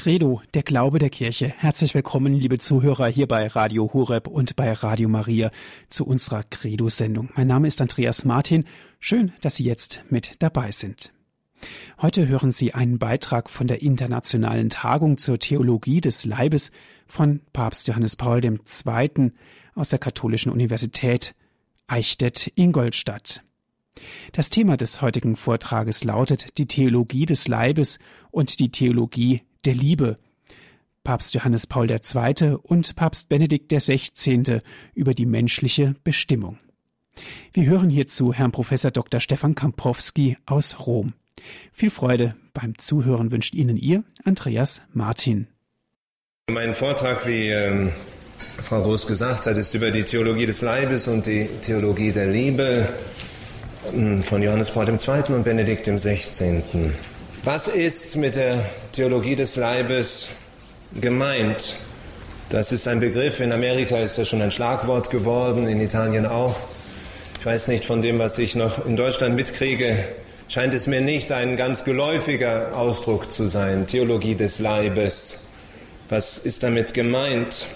Credo, der Glaube der Kirche. Herzlich willkommen, liebe Zuhörer, hier bei Radio Horeb und bei Radio Maria zu unserer Credo-Sendung. Mein Name ist Andreas Martin. Schön, dass Sie jetzt mit dabei sind. Heute hören Sie einen Beitrag von der Internationalen Tagung zur Theologie des Leibes von Papst Johannes Paul II. aus der Katholischen Universität Eichstätt-Ingolstadt. Das Thema des heutigen Vortrages lautet die Theologie des Leibes und die Theologie der Liebe. Papst Johannes Paul II. und Papst Benedikt XVI. über die menschliche Bestimmung. Wir hören hierzu Herrn Professor Dr. Stefan Kampowski aus Rom. Viel Freude beim Zuhören wünscht Ihnen Ihr Andreas Martin. Mein Vortrag, wie ähm, Frau Groß gesagt hat, ist über die Theologie des Leibes und die Theologie der Liebe von Johannes Paul II. und Benedikt XVI. Was ist mit der Theologie des Leibes gemeint? Das ist ein Begriff. In Amerika ist das schon ein Schlagwort geworden, in Italien auch. Ich weiß nicht, von dem, was ich noch in Deutschland mitkriege, scheint es mir nicht ein ganz geläufiger Ausdruck zu sein. Theologie des Leibes. Was ist damit gemeint?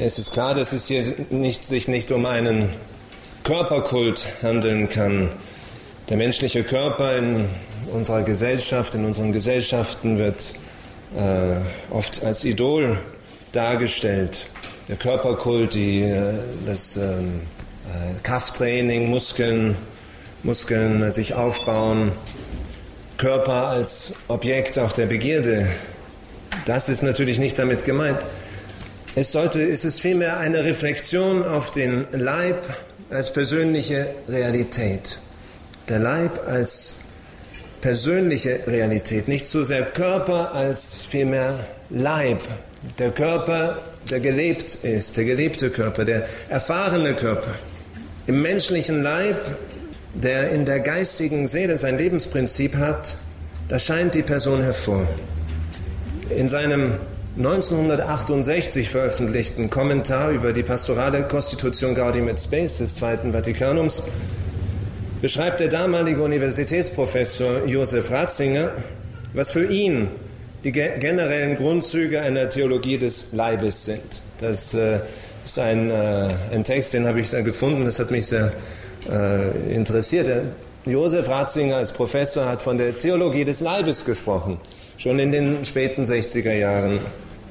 Es ist klar, dass es hier nicht, sich nicht um einen Körperkult handeln kann. Der menschliche Körper in unserer Gesellschaft, in unseren Gesellschaften wird äh, oft als Idol dargestellt. Der Körperkult, die, äh, das ähm, äh, Krafttraining, Muskeln, Muskeln äh, sich aufbauen, Körper als Objekt auch der Begierde. Das ist natürlich nicht damit gemeint. Es sollte, es ist vielmehr eine Reflexion auf den Leib als persönliche Realität. Der Leib als persönliche Realität, nicht so sehr Körper als vielmehr Leib. Der Körper, der gelebt ist, der gelebte Körper, der erfahrene Körper. Im menschlichen Leib, der in der geistigen Seele sein Lebensprinzip hat, da scheint die Person hervor. In seinem 1968 veröffentlichten Kommentar über die pastorale Konstitution Gaudium et Spes des Zweiten Vatikanums beschreibt der damalige Universitätsprofessor Josef Ratzinger, was für ihn die generellen Grundzüge einer Theologie des Leibes sind. Das äh, ist ein, äh, ein Text, den habe ich da gefunden, das hat mich sehr äh, interessiert. Josef Ratzinger als Professor hat von der Theologie des Leibes gesprochen, schon in den späten 60er Jahren.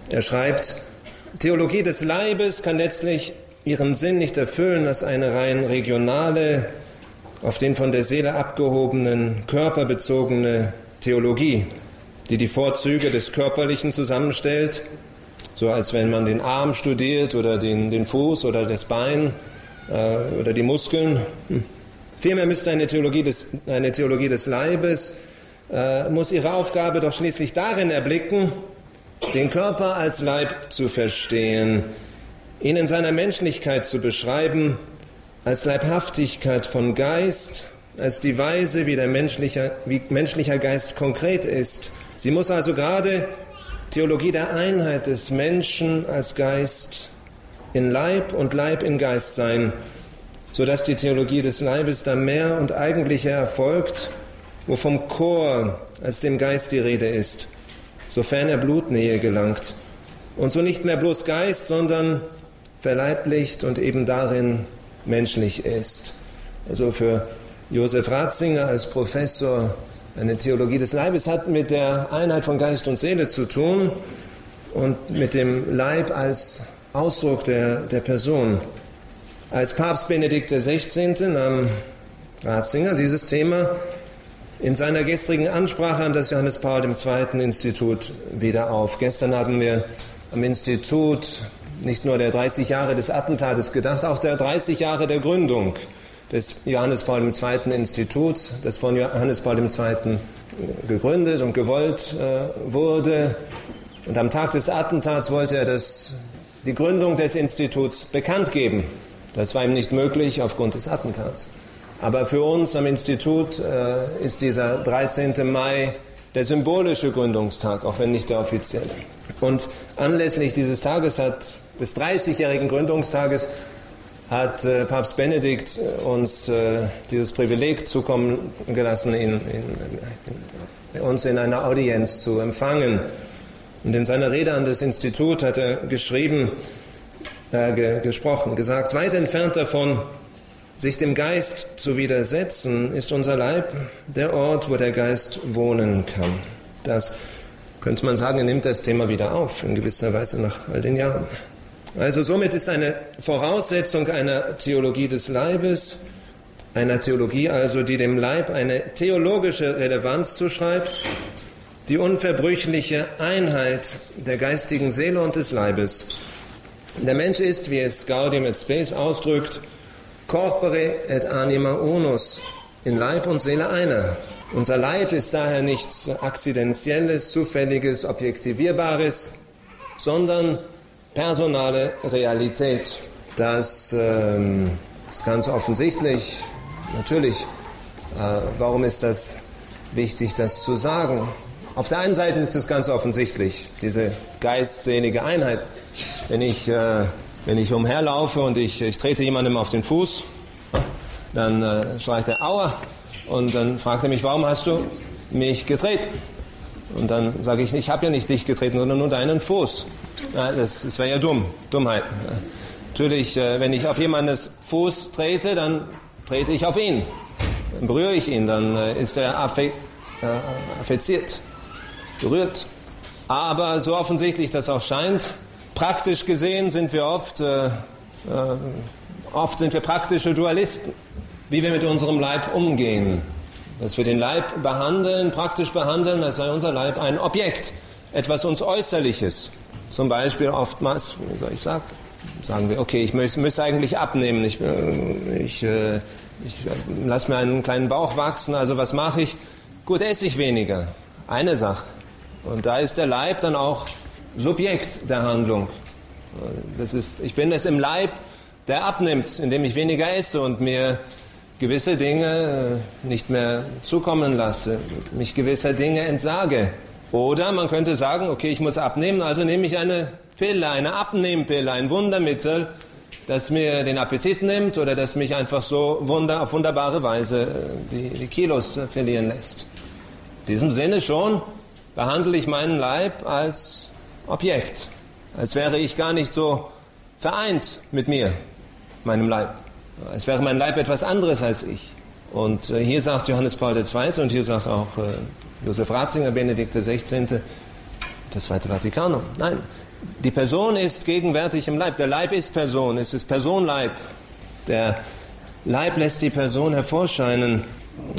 Er schreibt, Theologie des Leibes kann letztlich ihren Sinn nicht erfüllen als eine rein regionale, auf den von der Seele abgehobenen, körperbezogene Theologie, die die Vorzüge des Körperlichen zusammenstellt, so als wenn man den Arm studiert oder den, den Fuß oder das Bein äh, oder die Muskeln. Hm. Vielmehr müsste eine Theologie des, eine Theologie des Leibes, äh, muss ihre Aufgabe doch schließlich darin erblicken, den Körper als Leib zu verstehen, ihn in seiner Menschlichkeit zu beschreiben als Leibhaftigkeit von Geist, als die Weise, wie der menschliche, wie menschlicher Geist konkret ist. Sie muss also gerade Theologie der Einheit des Menschen als Geist in Leib und Leib in Geist sein, sodass die Theologie des Leibes dann mehr und eigentlicher erfolgt, wo vom Chor als dem Geist die Rede ist, sofern er Blutnähe gelangt. Und so nicht mehr bloß Geist, sondern verleiblicht und eben darin menschlich ist. Also für Josef Ratzinger als Professor eine Theologie des Leibes hat mit der Einheit von Geist und Seele zu tun und mit dem Leib als Ausdruck der, der Person. Als Papst Benedikt XVI. nahm Ratzinger dieses Thema in seiner gestrigen Ansprache an das Johannes Paul II. Institut wieder auf. Gestern haben wir am Institut nicht nur der 30 Jahre des Attentates gedacht, auch der 30 Jahre der Gründung des Johannes Paul II. Instituts, das von Johannes Paul II. gegründet und gewollt äh, wurde. Und am Tag des Attentats wollte er das, die Gründung des Instituts bekannt geben. Das war ihm nicht möglich aufgrund des Attentats. Aber für uns am Institut äh, ist dieser 13. Mai der symbolische Gründungstag, auch wenn nicht der offizielle. Und anlässlich dieses Tages hat des 30-jährigen Gründungstages hat äh, Papst Benedikt äh, uns äh, dieses Privileg zukommen gelassen, ihn, in, in, uns in einer Audienz zu empfangen. Und in seiner Rede an das Institut hat er geschrieben, äh, ge gesprochen, gesagt, weit entfernt davon, sich dem Geist zu widersetzen, ist unser Leib der Ort, wo der Geist wohnen kann. Das könnte man sagen, er nimmt das Thema wieder auf, in gewisser Weise nach all den Jahren. Also somit ist eine Voraussetzung einer Theologie des Leibes, einer Theologie also, die dem Leib eine theologische Relevanz zuschreibt, die unverbrüchliche Einheit der geistigen Seele und des Leibes. Der Mensch ist, wie es Gaudium et Spes ausdrückt, corpore et anima unus, in Leib und Seele einer. Unser Leib ist daher nichts Akzidentielles, Zufälliges, Objektivierbares, sondern personale Realität. Das ähm, ist ganz offensichtlich. Natürlich, äh, warum ist das wichtig, das zu sagen? Auf der einen Seite ist es ganz offensichtlich, diese geistselige Einheit. Wenn ich, äh, wenn ich umherlaufe und ich, ich trete jemandem auf den Fuß, dann äh, schreit er Aua und dann fragt er mich, warum hast du mich getreten? Und dann sage ich, ich habe ja nicht dich getreten, sondern nur deinen Fuß. Ja, das das wäre ja dumm, Dummheit. Natürlich, äh, wenn ich auf jemandes Fuß trete, dann trete ich auf ihn. Dann berühre ich ihn, dann äh, ist er affe, äh, affiziert berührt. Aber so offensichtlich das auch scheint, praktisch gesehen sind wir oft, äh, äh, oft sind wir praktische Dualisten, wie wir mit unserem Leib umgehen. Dass wir den Leib behandeln, praktisch behandeln, als sei unser Leib ein Objekt, etwas uns Äußerliches. Zum Beispiel oftmals, wie soll ich sagen, sagen wir, okay, ich müsste, eigentlich abnehmen, ich, äh, ich, äh, ich lasse mir einen kleinen Bauch wachsen, also was mache ich? Gut, esse ich weniger. Eine Sache. Und da ist der Leib dann auch Subjekt der Handlung. Das ist, ich bin es im Leib, der abnimmt, indem ich weniger esse und mir gewisse Dinge äh, nicht mehr zukommen lasse, mich gewisser Dinge entsage. Oder man könnte sagen, okay, ich muss abnehmen, also nehme ich eine Pille, eine Abnehmpille, ein Wundermittel, das mir den Appetit nimmt oder das mich einfach so wunder, auf wunderbare Weise äh, die, die Kilos verlieren lässt. In diesem Sinne schon behandle ich meinen Leib als Objekt, als wäre ich gar nicht so vereint mit mir, meinem Leib. Als wäre mein Leib etwas anderes als ich. Und äh, hier sagt Johannes Paul II. und hier sagt auch äh, Josef Ratzinger, Benedikt XVI., das Zweite Vatikanum. Nein, die Person ist gegenwärtig im Leib. Der Leib ist Person, es ist Personleib. Der Leib lässt die Person hervorscheinen.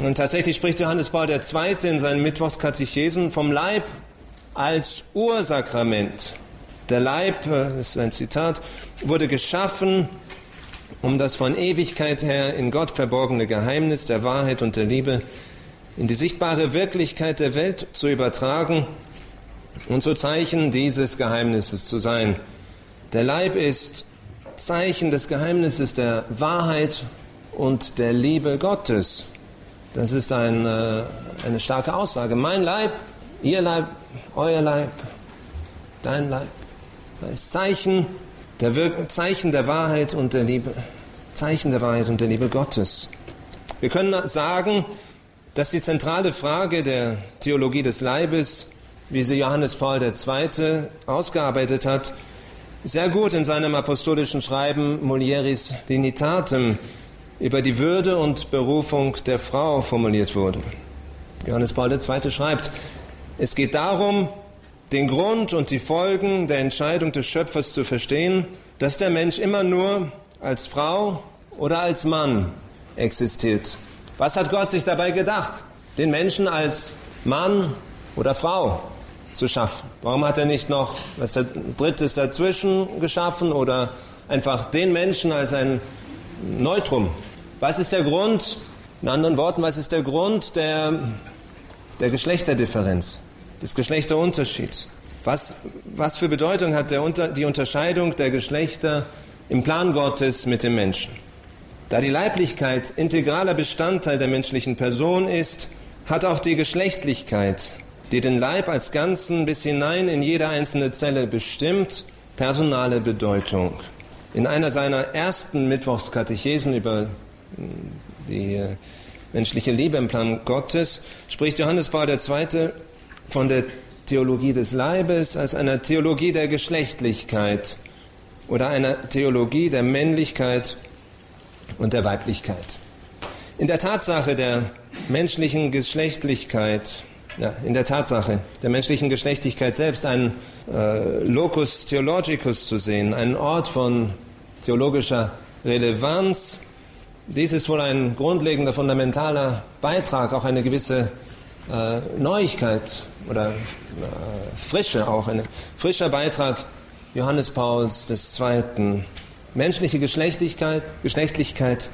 Und tatsächlich spricht Johannes Paul II. in seinen Mittwochskatechesen vom Leib als Ursakrament. Der Leib, das ist ein Zitat, wurde geschaffen, um das von Ewigkeit her in Gott verborgene Geheimnis der Wahrheit und der Liebe in die sichtbare Wirklichkeit der Welt zu übertragen und zu Zeichen dieses Geheimnisses zu sein. Der Leib ist Zeichen des Geheimnisses der Wahrheit und der Liebe Gottes. Das ist ein, äh, eine starke Aussage. Mein Leib, ihr Leib, euer Leib, dein Leib. Das ist Zeichen der, Wir Zeichen der Wahrheit und der Liebe. Zeichen der Wahrheit und der Liebe Gottes. Wir können sagen, dass die zentrale Frage der Theologie des Leibes, wie sie Johannes Paul II. ausgearbeitet hat, sehr gut in seinem apostolischen Schreiben Mulieris Dignitatem über die Würde und Berufung der Frau formuliert wurde. Johannes Paul II. schreibt, es geht darum, den Grund und die Folgen der Entscheidung des Schöpfers zu verstehen, dass der Mensch immer nur als Frau oder als Mann existiert. Was hat Gott sich dabei gedacht? Den Menschen als Mann oder Frau zu schaffen. Warum hat er nicht noch was Drittes dazwischen geschaffen oder einfach den Menschen als ein Neutrum. Was ist der Grund? In anderen Worten, was ist der Grund der, der Geschlechterdifferenz, des Geschlechterunterschieds? Was, was für Bedeutung hat der, die Unterscheidung der Geschlechter im Plan Gottes mit dem Menschen? Da die Leiblichkeit integraler Bestandteil der menschlichen Person ist, hat auch die Geschlechtlichkeit, die den Leib als Ganzen bis hinein in jede einzelne Zelle bestimmt, personale Bedeutung. In einer seiner ersten Mittwochskatechesen über äh, die äh, menschliche Liebe im Plan Gottes spricht Johannes Paul II. Von der Theologie des Leibes als einer Theologie der Geschlechtlichkeit oder einer Theologie der Männlichkeit und der Weiblichkeit. In der Tatsache der menschlichen Geschlechtlichkeit, ja, in der Tatsache der menschlichen Geschlechtlichkeit selbst einen äh, Locus Theologicus zu sehen, einen Ort von theologischer Relevanz. Dies ist wohl ein grundlegender, fundamentaler Beitrag, auch eine gewisse äh, Neuigkeit oder äh, Frische, auch ein frischer Beitrag Johannes Pauls II. Menschliche Geschlechtlichkeit, Geschlechtlichkeit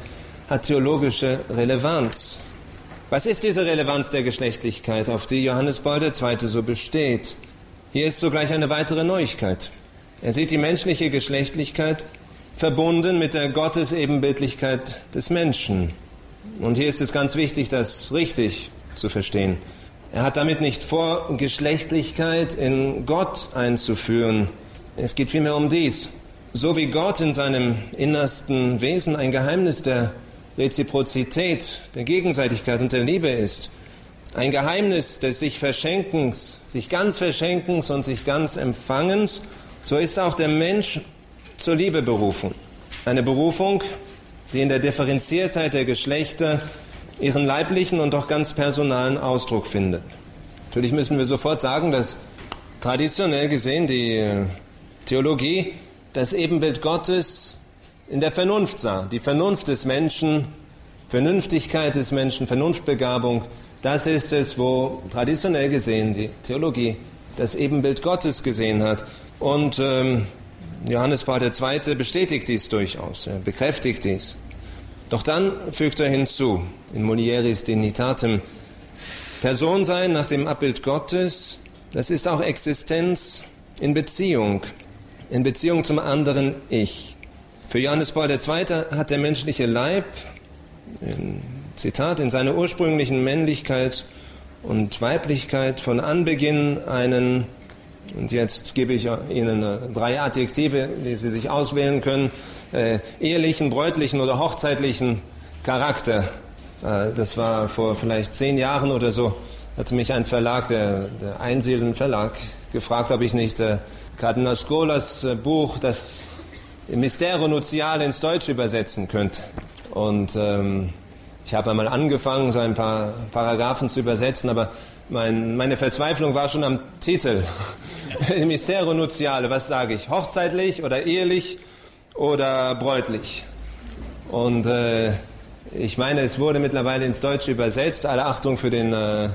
hat theologische Relevanz. Was ist diese Relevanz der Geschlechtlichkeit, auf die Johannes Paul II. so besteht? Hier ist sogleich eine weitere Neuigkeit. Er sieht die menschliche Geschlechtlichkeit verbunden mit der Gottesebenbildlichkeit des Menschen. Und hier ist es ganz wichtig, das richtig zu verstehen. Er hat damit nicht vor, Geschlechtlichkeit in Gott einzuführen. Es geht vielmehr um dies. So wie Gott in seinem innersten Wesen ein Geheimnis der Reziprozität, der Gegenseitigkeit und der Liebe ist, ein Geheimnis des sich Verschenkens, sich ganz Verschenkens und sich ganz Empfangens, so ist auch der Mensch zur Liebe berufen. Eine Berufung, die in der Differenziertheit der Geschlechter ihren leiblichen und auch ganz personalen Ausdruck findet. Natürlich müssen wir sofort sagen, dass traditionell gesehen die äh, Theologie das Ebenbild Gottes in der Vernunft sah. Die Vernunft des Menschen, Vernünftigkeit des Menschen, Vernunftbegabung, das ist es, wo traditionell gesehen die Theologie das Ebenbild Gottes gesehen hat. Und ähm, Johannes Paul II. bestätigt dies durchaus, er bekräftigt dies. Doch dann fügt er hinzu, in Mulieris Dignitatem, Person sein nach dem Abbild Gottes, das ist auch Existenz in Beziehung, in Beziehung zum anderen Ich. Für Johannes Paul II. hat der menschliche Leib in Zitat, in seiner ursprünglichen Männlichkeit und Weiblichkeit von Anbeginn einen, und jetzt gebe ich Ihnen drei Adjektive, die Sie sich auswählen können, äh, ehelichen, bräutlichen oder hochzeitlichen Charakter. Äh, das war vor vielleicht zehn Jahren oder so, hatte mich ein Verlag, der, der Einsilden Verlag, gefragt, ob ich nicht äh, Kardinal Skolas äh, Buch, das Mystero Nuziale ins Deutsche übersetzen könnte. Und ähm, ich habe einmal angefangen, so ein paar Paragraphen zu übersetzen, aber mein, meine Verzweiflung war schon am Titel. Mystero Nuziale, was sage ich? Hochzeitlich oder ehelich oder bräutlich? Und äh, ich meine, es wurde mittlerweile ins Deutsche übersetzt. Alle Achtung für den, äh, äh,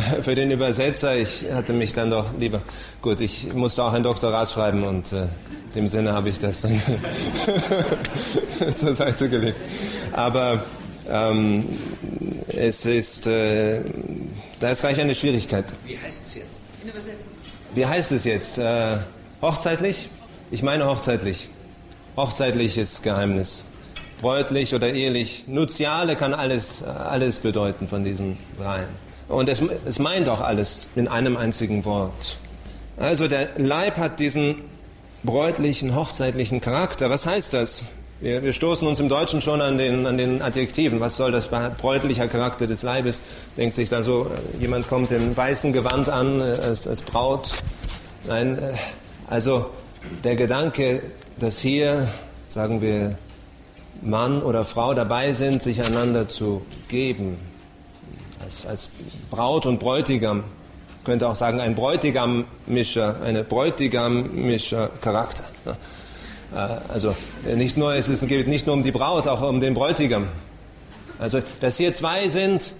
für den Übersetzer. Ich hatte mich dann doch lieber. Gut, ich musste auch ein Doktorat schreiben und äh, in dem Sinne habe ich das dann zur Seite gelegt. Aber ähm, es ist, äh, da ist gleich eine Schwierigkeit. Wie heißt es jetzt? In Übersetzung. Wie heißt es jetzt? Äh, hochzeitlich? Ich meine hochzeitlich. Hochzeitliches Geheimnis. Bräutlich oder ehelich. Nuziale kann alles, alles bedeuten von diesen dreien. Und es, es meint auch alles in einem einzigen Wort. Also der Leib hat diesen bräutlichen, hochzeitlichen Charakter. Was heißt das? Wir, wir, stoßen uns im Deutschen schon an den, an den Adjektiven. Was soll das bräutlicher Charakter des Leibes? Denkt sich da so, äh, jemand kommt im weißen Gewand an, äh, als, als Braut. Nein, äh, also der Gedanke, dass hier, sagen wir, Mann oder Frau dabei sind, sich einander zu geben, als, als Braut und Bräutigam, könnte auch sagen, ein Bräutigam-Mischer, eine Bräutigam-Mischer-Charakter. Äh, also nicht nur, es geht nicht nur um die Braut, auch um den Bräutigam. Also, dass hier zwei sind,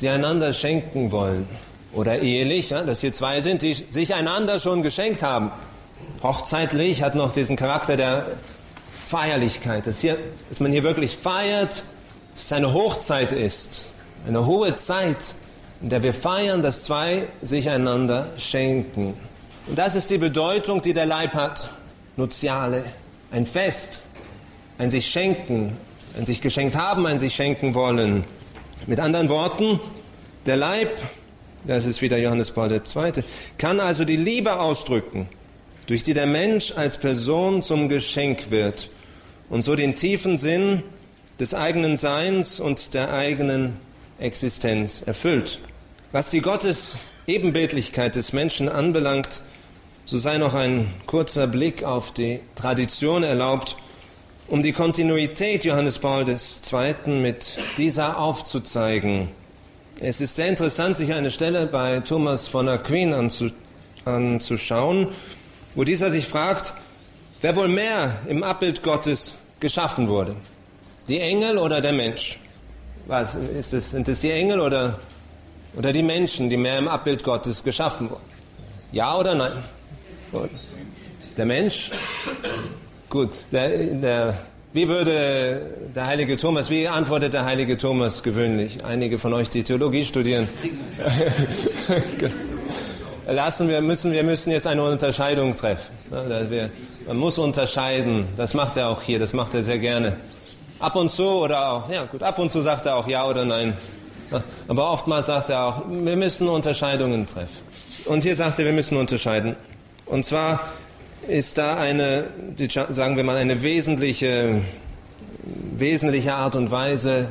die einander schenken wollen. Oder ehelich, dass hier zwei sind, die sich einander schon geschenkt haben. Hochzeitlich hat noch diesen Charakter der Feierlichkeit, dass, hier, dass man hier wirklich feiert, dass es eine Hochzeit ist, eine hohe Zeit, in der wir feiern, dass zwei sich einander schenken. Und das ist die Bedeutung, die der Leib hat. Nuziale ein Fest, ein sich schenken, ein sich geschenkt haben, ein sich schenken wollen. Mit anderen Worten, der Leib, das ist wieder Johannes Paul II., kann also die Liebe ausdrücken, durch die der Mensch als Person zum Geschenk wird und so den tiefen Sinn des eigenen Seins und der eigenen Existenz erfüllt. Was die Gottes Ebenbildlichkeit des Menschen anbelangt, so sei noch ein kurzer Blick auf die Tradition erlaubt, um die Kontinuität Johannes Paul II. mit dieser aufzuzeigen. Es ist sehr interessant, sich eine Stelle bei Thomas von Aquin anzuschauen, wo dieser sich fragt, wer wohl mehr im Abbild Gottes geschaffen wurde, die Engel oder der Mensch? Was ist es? Sind es die Engel oder, oder die Menschen, die mehr im Abbild Gottes geschaffen wurden? Ja oder nein? Der Mensch? Gut, der, der, wie würde der heilige Thomas, wie antwortet der heilige Thomas gewöhnlich? Einige von euch, die Theologie studieren. Lassen wir, müssen, wir müssen jetzt eine Unterscheidung treffen. Man muss unterscheiden. Das macht er auch hier, das macht er sehr gerne. Ab und zu oder auch, ja gut, ab und zu sagt er auch ja oder nein. Aber oftmals sagt er auch, wir müssen Unterscheidungen treffen. Und hier sagt er, wir müssen unterscheiden. Und zwar ist da eine, sagen wir mal, eine wesentliche, wesentliche Art und Weise,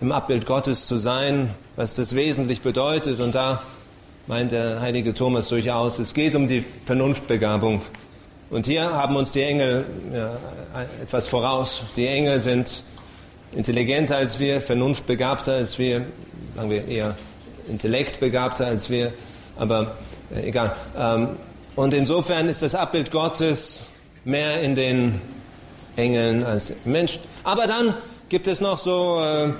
im Abbild Gottes zu sein, was das wesentlich bedeutet. Und da meint der heilige Thomas durchaus, es geht um die Vernunftbegabung. Und hier haben uns die Engel ja, etwas voraus. Die Engel sind intelligenter als wir, vernunftbegabter als wir, sagen wir eher intellektbegabter als wir, aber äh, egal. Ähm, und insofern ist das Abbild Gottes mehr in den Engeln als im Menschen. Aber dann gibt es noch so äh,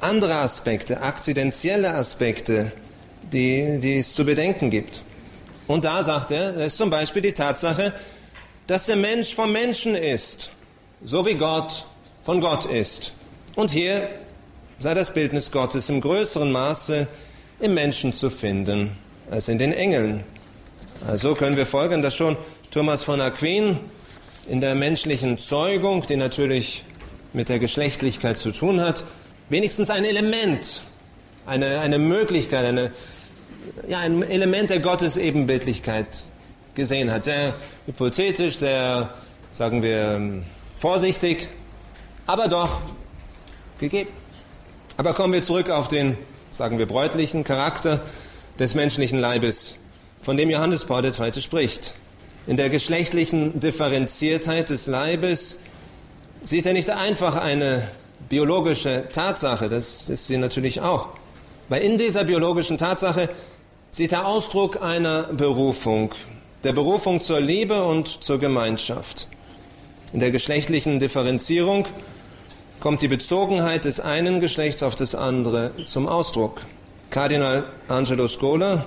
andere Aspekte, akzidentielle Aspekte, die, die es zu bedenken gibt. Und da sagt er, das ist zum Beispiel die Tatsache, dass der Mensch vom Menschen ist, so wie Gott von Gott ist. Und hier sei das Bildnis Gottes im größeren Maße im Menschen zu finden als in den Engeln. Also können wir folgen, dass schon Thomas von Aquin in der menschlichen Zeugung, die natürlich mit der Geschlechtlichkeit zu tun hat, wenigstens ein Element, eine, eine Möglichkeit, eine, ja, ein Element der Gottesebenbildlichkeit gesehen hat. Sehr hypothetisch, sehr, sagen wir, vorsichtig, aber doch gegeben. Aber kommen wir zurück auf den, sagen wir, bräutlichen Charakter des menschlichen Leibes von dem Johannes Paul II. spricht. In der geschlechtlichen Differenziertheit des Leibes sieht er nicht einfach eine biologische Tatsache, das ist sie natürlich auch. Weil in dieser biologischen Tatsache sieht er Ausdruck einer Berufung, der Berufung zur Liebe und zur Gemeinschaft. In der geschlechtlichen Differenzierung kommt die Bezogenheit des einen Geschlechts auf das andere zum Ausdruck. Kardinal Angelo Scola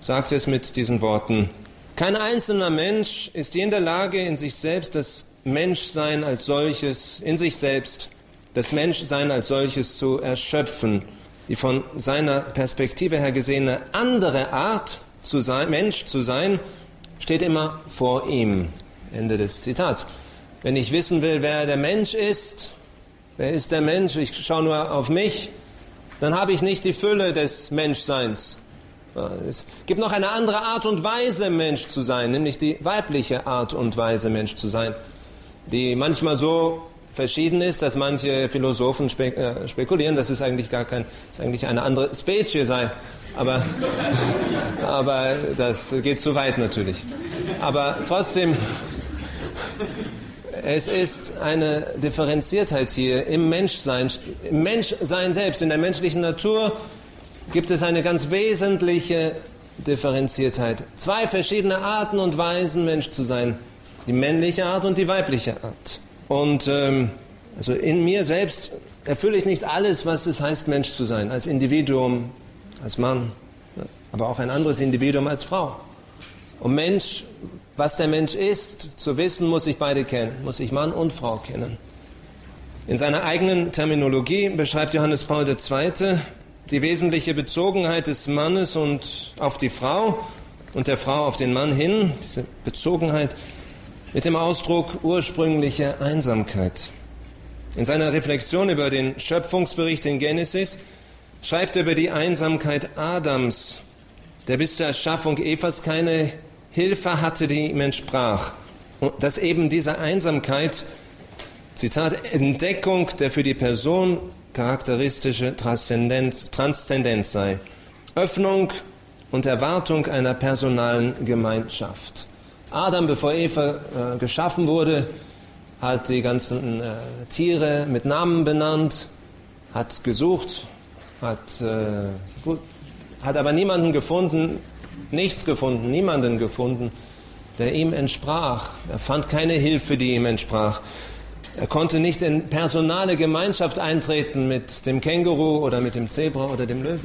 sagt es mit diesen Worten. Kein einzelner Mensch ist je in der Lage, in sich selbst das Menschsein als solches, in sich selbst das Menschsein als solches zu erschöpfen. Die von seiner Perspektive her gesehene andere Art zu sein, Mensch zu sein, steht immer vor ihm. Ende des Zitats. Wenn ich wissen will, wer der Mensch ist, wer ist der Mensch, ich schaue nur auf mich, dann habe ich nicht die Fülle des Menschseins. Es gibt noch eine andere Art und Weise, Mensch zu sein, nämlich die weibliche Art und Weise, Mensch zu sein, die manchmal so verschieden ist, dass manche Philosophen spek äh, spekulieren, dass es eigentlich gar kein, dass eigentlich eine andere Spezie sei. Aber, aber das geht zu weit natürlich. Aber trotzdem, es ist eine Differenziertheit hier im Menschsein, im Menschsein selbst, in der menschlichen Natur gibt es eine ganz wesentliche Differenziertheit. Zwei verschiedene Arten und Weisen, Mensch zu sein. Die männliche Art und die weibliche Art. Und ähm, also in mir selbst erfülle ich nicht alles, was es heißt, Mensch zu sein. Als Individuum, als Mann, aber auch ein anderes Individuum als Frau. Um Mensch, was der Mensch ist, zu wissen, muss ich beide kennen. Muss ich Mann und Frau kennen. In seiner eigenen Terminologie beschreibt Johannes Paul II die wesentliche Bezogenheit des Mannes und auf die Frau und der Frau auf den Mann hin, diese Bezogenheit mit dem Ausdruck ursprüngliche Einsamkeit. In seiner Reflexion über den Schöpfungsbericht in Genesis schreibt er über die Einsamkeit Adams, der bis zur Erschaffung Evas keine Hilfe hatte, die ihm entsprach. Und dass eben diese Einsamkeit, Zitat, Entdeckung der für die Person charakteristische Transzendenz, Transzendenz sei. Öffnung und Erwartung einer personalen Gemeinschaft. Adam, bevor Eva äh, geschaffen wurde, hat die ganzen äh, Tiere mit Namen benannt, hat gesucht, hat, äh, gut, hat aber niemanden gefunden, nichts gefunden, niemanden gefunden, der ihm entsprach. Er fand keine Hilfe, die ihm entsprach. Er konnte nicht in personale Gemeinschaft eintreten mit dem Känguru oder mit dem Zebra oder dem Löwen.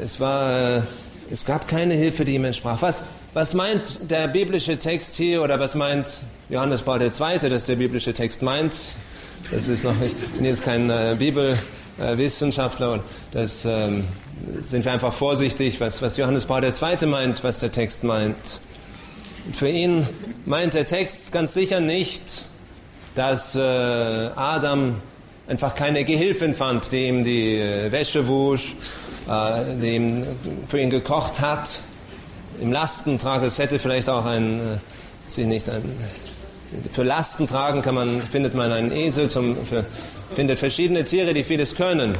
Es, war, äh, es gab keine Hilfe, die ihm entsprach. Was, was meint der biblische Text hier oder was meint Johannes Paul II., dass der biblische Text meint? Das ist noch, ich bin jetzt kein äh, Bibelwissenschaftler und das ähm, sind wir einfach vorsichtig, was, was Johannes Paul II. meint, was der Text meint. Für ihn meint der Text ganz sicher nicht, dass äh, Adam einfach keine Gehilfin fand, die ihm die äh, Wäsche wusch, äh, die ihm für ihn gekocht hat. Im Lastentrag, es hätte vielleicht auch ein, äh, nicht ein, für Lasten tragen kann man, findet man einen Esel, zum, für, findet verschiedene Tiere, die vieles können.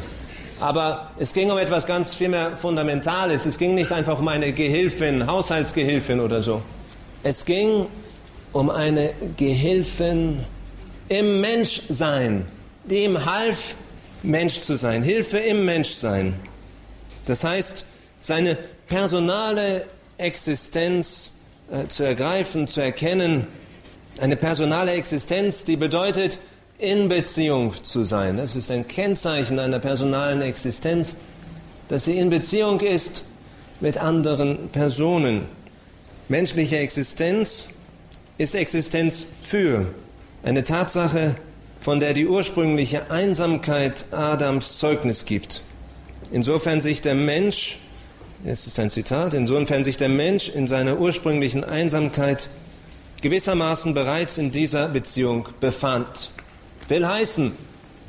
Aber es ging um etwas ganz viel mehr Fundamentales. Es ging nicht einfach um eine Gehilfin, Haushaltsgehilfin oder so. Es ging um eine Gehilfin im Menschsein, die ihm half, Mensch zu sein, Hilfe im Menschsein. Das heißt, seine personale Existenz äh, zu ergreifen, zu erkennen, eine personale Existenz, die bedeutet, in Beziehung zu sein. Das ist ein Kennzeichen einer personalen Existenz, dass sie in Beziehung ist mit anderen Personen. Menschliche Existenz ist Existenz für eine Tatsache, von der die ursprüngliche Einsamkeit Adams Zeugnis gibt. Insofern sich der Mensch, es ist ein Zitat, insofern sich der Mensch in seiner ursprünglichen Einsamkeit gewissermaßen bereits in dieser Beziehung befand. Will heißen,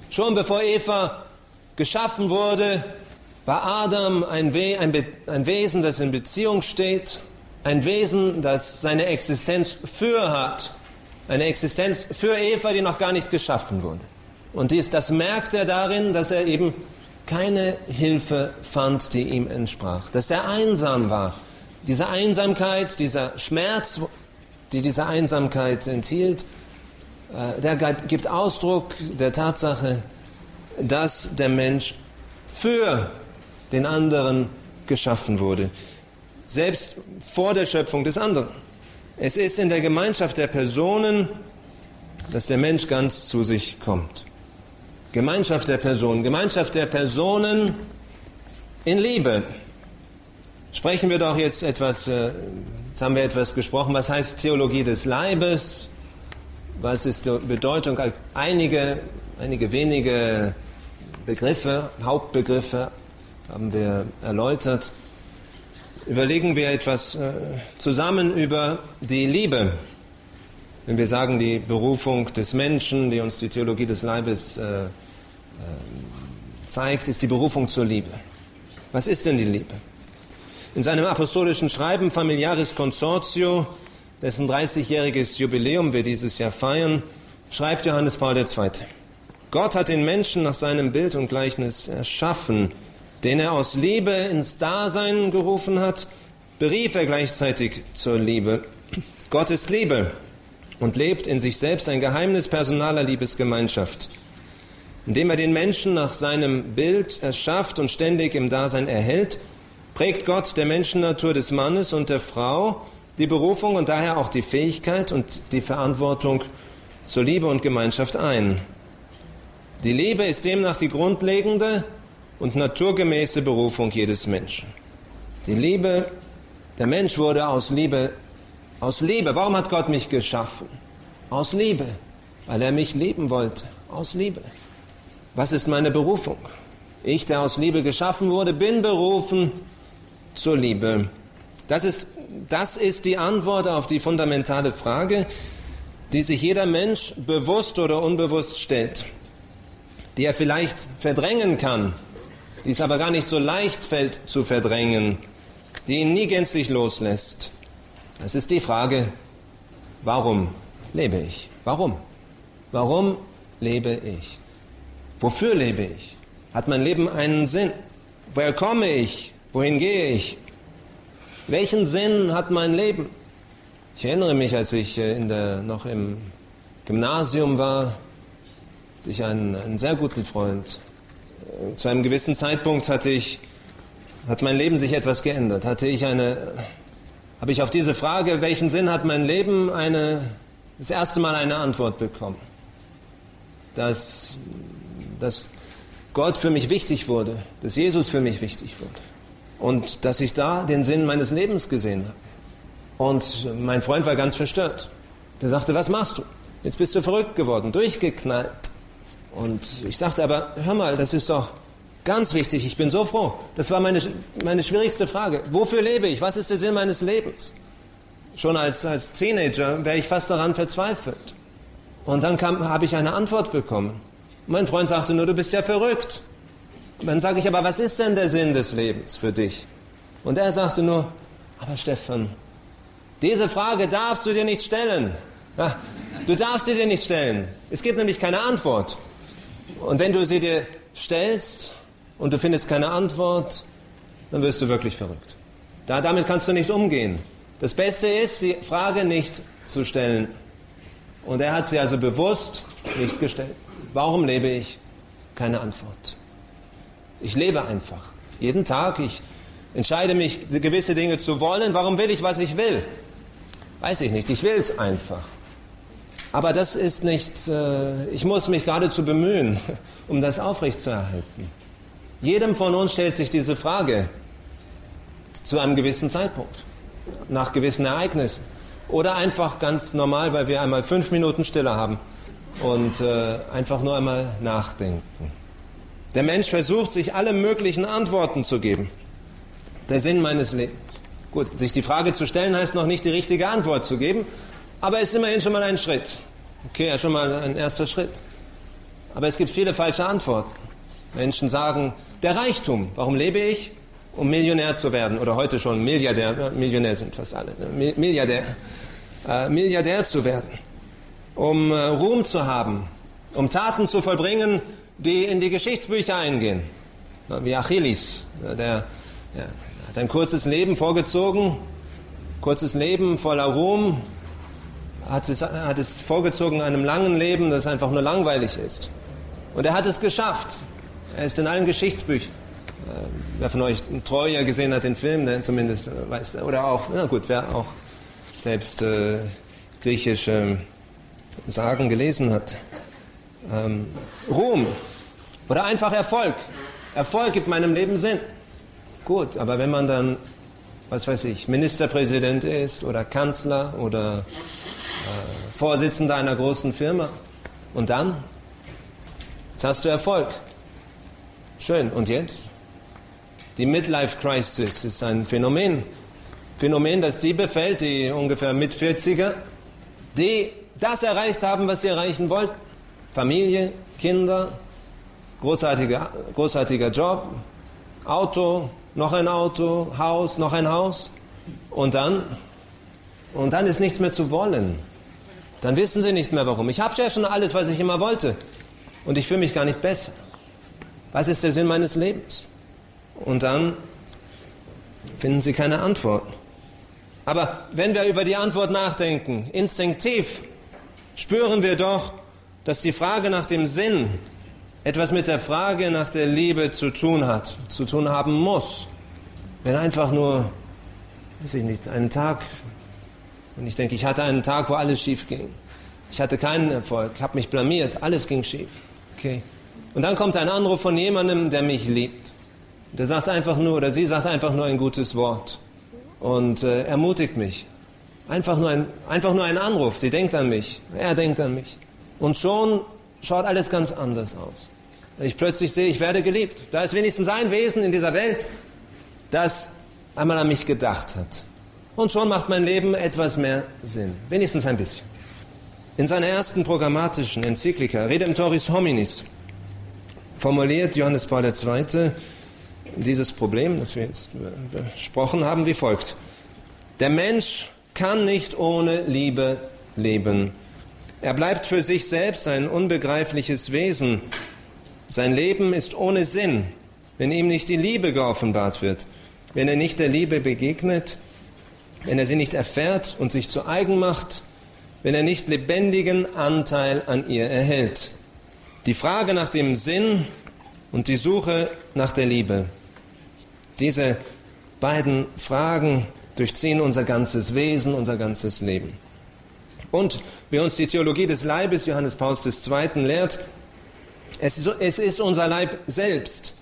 schon bevor Eva geschaffen wurde, war Adam ein, We ein, ein Wesen, das in Beziehung steht, ein Wesen, das seine Existenz für hat eine Existenz für Eva, die noch gar nicht geschaffen wurde. Und dies, das merkt er darin, dass er eben keine Hilfe fand, die ihm entsprach. Dass er einsam war. Diese Einsamkeit, dieser Schmerz, die diese Einsamkeit enthielt, äh, der gibt Ausdruck der Tatsache, dass der Mensch für den anderen geschaffen wurde. Selbst vor der Schöpfung des anderen. Es ist in der Gemeinschaft der Personen, dass der Mensch ganz zu sich kommt. Gemeinschaft der Personen, Gemeinschaft der Personen in Liebe. Sprechen wir doch jetzt etwas, äh, jetzt haben wir etwas gesprochen, was heißt Theologie des Leibes? Was ist die Bedeutung? Einige, einige wenige Begriffe, Hauptbegriffe haben wir erläutert überlegen wir etwas äh, zusammen über die Liebe. Wenn wir sagen, die Berufung des Menschen, die uns die Theologie des Leibes äh, äh, zeigt, ist die Berufung zur Liebe. Was ist denn die Liebe? In seinem apostolischen Schreiben Familiaris Consortio, dessen 30-jähriges Jubiläum wir dieses Jahr feiern, schreibt Johannes Paul II. Gott hat den Menschen nach seinem Bild und Gleichnis erschaffen den er aus Liebe ins Dasein gerufen hat, berief er gleichzeitig zur Liebe. Gott ist Liebe und lebt in sich selbst ein Geheimnis personaler Liebesgemeinschaft. Indem er den Menschen nach seinem Bild erschafft und ständig im Dasein erhält, prägt Gott der Menschennatur des Mannes und der Frau die Berufung und daher auch die Fähigkeit und die Verantwortung zur Liebe und Gemeinschaft ein. Die Liebe ist demnach die grundlegende und naturgemäße Berufung jedes Menschen. Die Liebe, der Mensch wurde aus Liebe, aus Liebe. Warum hat Gott mich geschaffen? Aus Liebe, weil er mich lieben wollte. Aus Liebe. Was ist meine Berufung? Ich, der aus Liebe geschaffen wurde, bin berufen zur Liebe. Das ist, das ist die Antwort auf die fundamentale Frage, die sich jeder Mensch bewusst oder unbewusst stellt, die er vielleicht verdrängen kann, die es aber gar nicht so leicht fällt zu verdrängen, die ihn nie gänzlich loslässt. Es ist die Frage, warum lebe ich? Warum? Warum lebe ich? Wofür lebe ich? Hat mein Leben einen Sinn? Woher komme ich? Wohin gehe ich? Welchen Sinn hat mein Leben? Ich erinnere mich, als ich äh, der, noch im Gymnasium war, hatte ich einen, einen sehr guten Freund. Äh, zu einem gewissen Zeitpunkt hatte ich, hat mein Leben sich etwas geändert. Hatte ich eine, habe ich auf diese Frage, welchen Sinn hat mein Leben, eine, das erste Mal eine Antwort bekommen. Dass, dass Gott für mich wichtig wurde, dass Jesus für mich wichtig wurde. Und dass ich da den Sinn meines Lebens gesehen habe. Und mein Freund war ganz verstört. Der sagte, was machst du? Jetzt bist du verrückt geworden, durchgeknallt. Und ich sagte aber, hör mal, das ist doch ganz wichtig, ich bin so froh. Das war meine, meine schwierigste Frage. Wofür lebe ich? Was ist der Sinn meines Lebens? Schon als, als Teenager wäre ich fast daran verzweifelt. Und dann habe ich eine Antwort bekommen. Mein Freund sagte nur, du bist ja verrückt. Und dann sage ich, aber was ist denn der Sinn des Lebens für dich? Und er sagte nur, aber Stefan, diese Frage darfst du dir nicht stellen. Du darfst sie dir nicht stellen. Es gibt nämlich keine Antwort. Und wenn du sie dir stellst und du findest keine Antwort, dann wirst du wirklich verrückt. Da, damit kannst du nicht umgehen. Das Beste ist, die Frage nicht zu stellen. Und er hat sie also bewusst nicht gestellt. Warum lebe ich? Keine Antwort. Ich lebe einfach. Jeden Tag. Ich entscheide mich, gewisse Dinge zu wollen. Warum will ich, was ich will? Weiß ich nicht. Ich will es einfach. Aber das ist nicht, äh, ich muss mich geradezu bemühen, um das aufrechtzuerhalten. Jedem von uns stellt sich diese Frage zu einem gewissen Zeitpunkt, nach gewissen Ereignissen. Oder einfach ganz normal, weil wir einmal fünf Minuten Stille haben und äh, einfach nur einmal nachdenken. Der Mensch versucht, sich alle möglichen Antworten zu geben. Der Sinn meines Lebens. Gut, sich die Frage zu stellen heißt noch nicht die richtige Antwort zu geben, aber ist immerhin schon mal ein Schritt. Okay, ja, schon mal ein erster Schritt. Aber es gibt viele falsche Antworten. Menschen sagen, der Reichtum, warum lebe ich? Um Millionär zu werden oder heute schon Milliardär, Millionär sind fast alle, ne? Milliardär, äh, Milliardär zu werden, um äh, Ruhm zu haben, um Taten zu vollbringen, die in die Geschichtsbücher eingehen. Wie Achilles, der, der hat ein kurzes Leben vorgezogen, kurzes Leben voller Ruhm, hat es, hat es vorgezogen einem langen Leben, das einfach nur langweilig ist. Und er hat es geschafft. Er ist in allen Geschichtsbüchern. Äh, wer von euch Troja gesehen hat, den Film, der zumindest äh, weiß, oder auch, na gut, wer auch selbst äh, griechische Sagen gelesen hat. Ähm, Ruhm oder einfach Erfolg. Erfolg gibt meinem Leben Sinn. Gut, aber wenn man dann, was weiß ich, Ministerpräsident ist oder Kanzler oder äh, Vorsitzender einer großen Firma. Und dann? Jetzt hast du Erfolg. Schön. Und jetzt? Die Midlife Crisis ist ein Phänomen. Phänomen, das die befällt, die ungefähr mit 40er, die das erreicht haben, was sie erreichen wollten. Familie, Kinder, großartiger, großartiger Job, Auto, noch ein Auto, Haus, noch ein Haus. Und dann? Und dann ist nichts mehr zu wollen. Dann wissen sie nicht mehr warum. Ich habe ja schon alles, was ich immer wollte. Und ich fühle mich gar nicht besser. Was ist der Sinn meines Lebens? Und dann finden sie keine Antwort. Aber wenn wir über die Antwort nachdenken, instinktiv, spüren wir doch, dass die Frage nach dem Sinn etwas mit der Frage nach der Liebe zu tun hat, zu tun haben muss. Wenn einfach nur, weiß ich nicht, einen Tag und ich denke, ich hatte einen Tag, wo alles schief ging. Ich hatte keinen Erfolg, habe mich blamiert, alles ging schief. Okay. Und dann kommt ein Anruf von jemandem, der mich liebt. Der sagt einfach nur, oder sie sagt einfach nur ein gutes Wort und äh, ermutigt mich. Einfach nur, ein, einfach nur ein Anruf. Sie denkt an mich, er denkt an mich. Und schon schaut alles ganz anders aus. Ich plötzlich sehe, ich werde geliebt. Da ist wenigstens ein Wesen in dieser Welt, das einmal an mich gedacht hat. Und schon macht mein Leben etwas mehr Sinn. Wenigstens ein bisschen. In seiner ersten programmatischen Enzyklika Redemptoris Hominis formuliert Johannes Paul II. dieses Problem, das wir jetzt besprochen haben, wie folgt. Der Mensch kann nicht ohne Liebe leben. Er bleibt für sich selbst ein unbegreifliches Wesen. Sein Leben ist ohne Sinn, wenn ihm nicht die Liebe geoffenbart wird. Wenn er nicht der Liebe begegnet, wenn er sie nicht erfährt und sich zu eigen macht, wenn er nicht lebendigen Anteil an ihr erhält. Die Frage nach dem Sinn und die Suche nach der Liebe. Diese beiden Fragen durchziehen unser ganzes Wesen, unser ganzes Leben. Und wie uns die Theologie des Leibes Johannes Pauls II. lehrt, es ist, unser Leib selbst,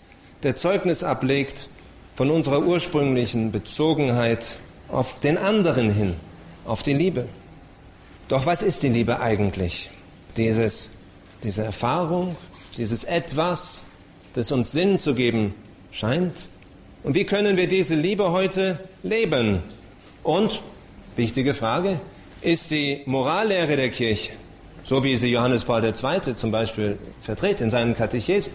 der Zeugnis ablegt von unserer ursprünglichen Bezogenheit auf den anderen hin, auf die Liebe. Doch was ist die Liebe eigentlich? Dieses, diese Erfahrung, dieses Etwas, das uns Sinn zu geben scheint? Und wie können wir diese Liebe heute leben? Und, wichtige Frage, ist die Morallehre der Kirche, so wie sie Johannes Paul II. zum Beispiel vertritt in seinen Katechesen,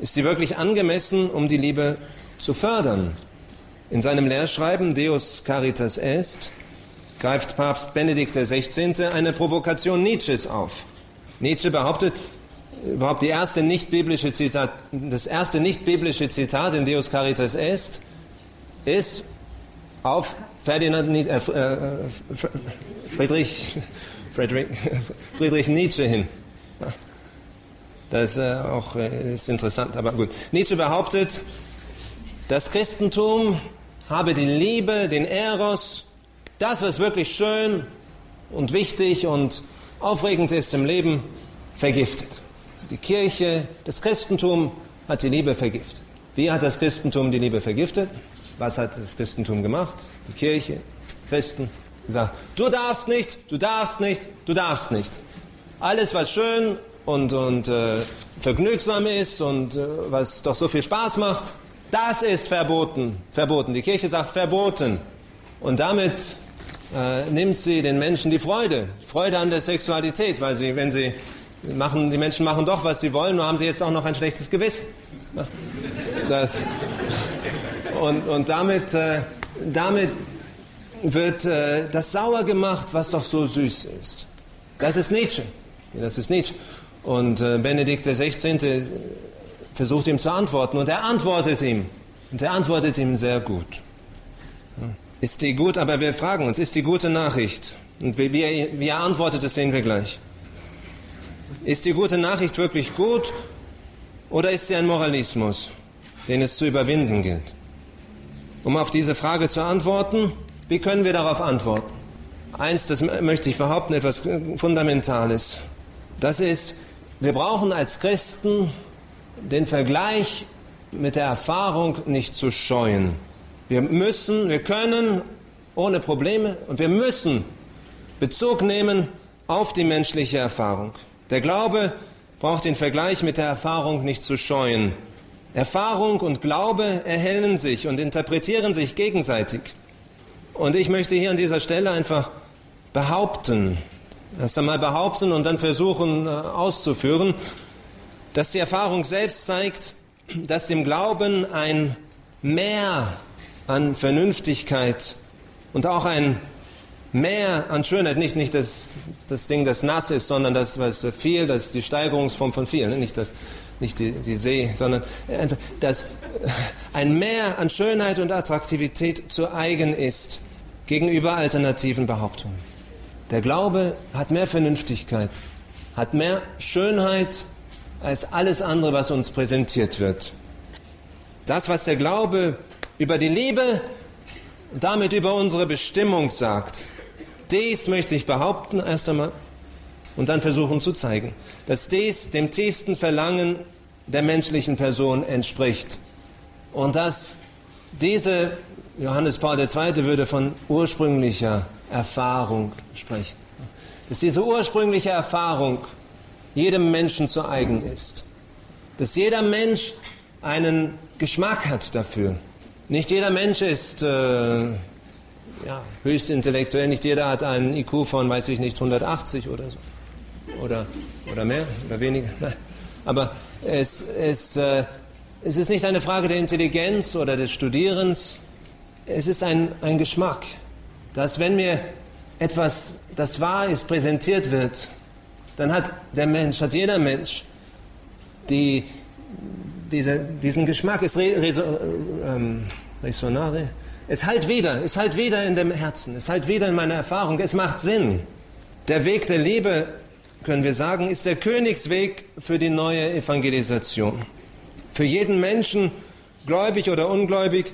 ist sie wirklich angemessen, um die Liebe zu fördern? In seinem Lehrschreiben Deus Caritas Est greift Papst Benedikt XVI. eine Provokation Nietzsches auf. Nietzsche behauptet, überhaupt die erste nicht biblische Zitat, das erste nicht biblische Zitat in Deus Caritas Est ist auf Ferdinand, äh, äh, Friedrich, Friedrich, Friedrich Nietzsche hin. Das ist äh, auch äh, ist interessant, aber gut. Nietzsche behauptet, das Christentum habe die Liebe, den Eros, das, was wirklich schön und wichtig und aufregend ist im Leben, vergiftet. Die Kirche, das Christentum hat die Liebe vergiftet. Wie hat das Christentum die Liebe vergiftet? Was hat das Christentum gemacht? Die Kirche, Christen, gesagt, du darfst nicht, du darfst nicht, du darfst nicht. Alles, was schön und, und äh, vergnügsam ist und äh, was doch so viel Spaß macht, das ist verboten. Verboten. Die Kirche sagt verboten. Und damit äh, nimmt sie den Menschen die Freude, Freude an der Sexualität, weil sie, wenn sie machen, die Menschen machen doch, was sie wollen, nur haben sie jetzt auch noch ein schlechtes Gewissen. Das, und, und damit, äh, damit wird äh, das sauer gemacht, was doch so süß ist. Das ist Nietzsche. Das ist Nietzsche. Und äh, Benedikt XVI. versucht ihm zu antworten und er antwortet ihm. Und er antwortet ihm sehr gut. Ist die gut, aber wir fragen uns, ist die gute Nachricht? Und wie, wie, er, antwortet, das sehen wir gleich. Ist die gute Nachricht wirklich gut oder ist sie ein Moralismus, den es zu überwinden gilt? Um auf diese Frage zu antworten, wie können wir darauf antworten? Eins, das möchte ich behaupten, etwas Fundamentales. Das ist, wir brauchen als Christen den Vergleich mit der Erfahrung nicht zu scheuen. Wir müssen, wir können ohne Probleme und wir müssen Bezug nehmen auf die menschliche Erfahrung. Der Glaube braucht den Vergleich mit der Erfahrung nicht zu scheuen. Erfahrung und Glaube erhellen sich und interpretieren sich gegenseitig. Und ich möchte hier an dieser Stelle einfach behaupten, erst einmal behaupten und dann versuchen äh, auszuführen, dass die Erfahrung selbst zeigt, dass dem Glauben ein Mehr an Vernünftigkeit und auch ein Mehr an Schönheit, nicht, nicht das, das Ding, das nass ist, sondern das, was viel, das ist die Steigerungsform von viel, ne? nicht das nicht die, die See, sondern dass ein Mehr an Schönheit und Attraktivität zu eigen ist gegenüber alternativen Behauptungen. Der Glaube hat mehr Vernünftigkeit, hat mehr Schönheit als alles andere, was uns präsentiert wird. Das, was der Glaube über die Liebe und damit über unsere Bestimmung sagt, dies möchte ich behaupten erst einmal und dann versuchen zu zeigen, dass dies dem tiefsten Verlangen der menschlichen Person entspricht. Und dass diese, Johannes Paul II. würde von ursprünglicher Erfahrung sprechen, dass diese ursprüngliche Erfahrung jedem Menschen zu eigen ist. Dass jeder Mensch einen Geschmack hat dafür. Nicht jeder Mensch ist äh, ja, höchst intellektuell, nicht jeder hat einen IQ von, weiß ich nicht, 180 oder so oder, oder mehr oder weniger. Aber es, es, äh, es ist nicht eine Frage der Intelligenz oder des Studierens. Es ist ein, ein Geschmack, dass wenn mir etwas, das wahr ist, präsentiert wird, dann hat der Mensch, hat jeder Mensch die, diese, diesen Geschmack. Es re, reso, ähm, resonare, Es halt wieder, es halt wieder in dem Herzen, es halt wieder in meiner Erfahrung, es macht Sinn. Der Weg der Liebe, können wir sagen, ist der Königsweg für die neue Evangelisation. Für jeden Menschen, gläubig oder ungläubig,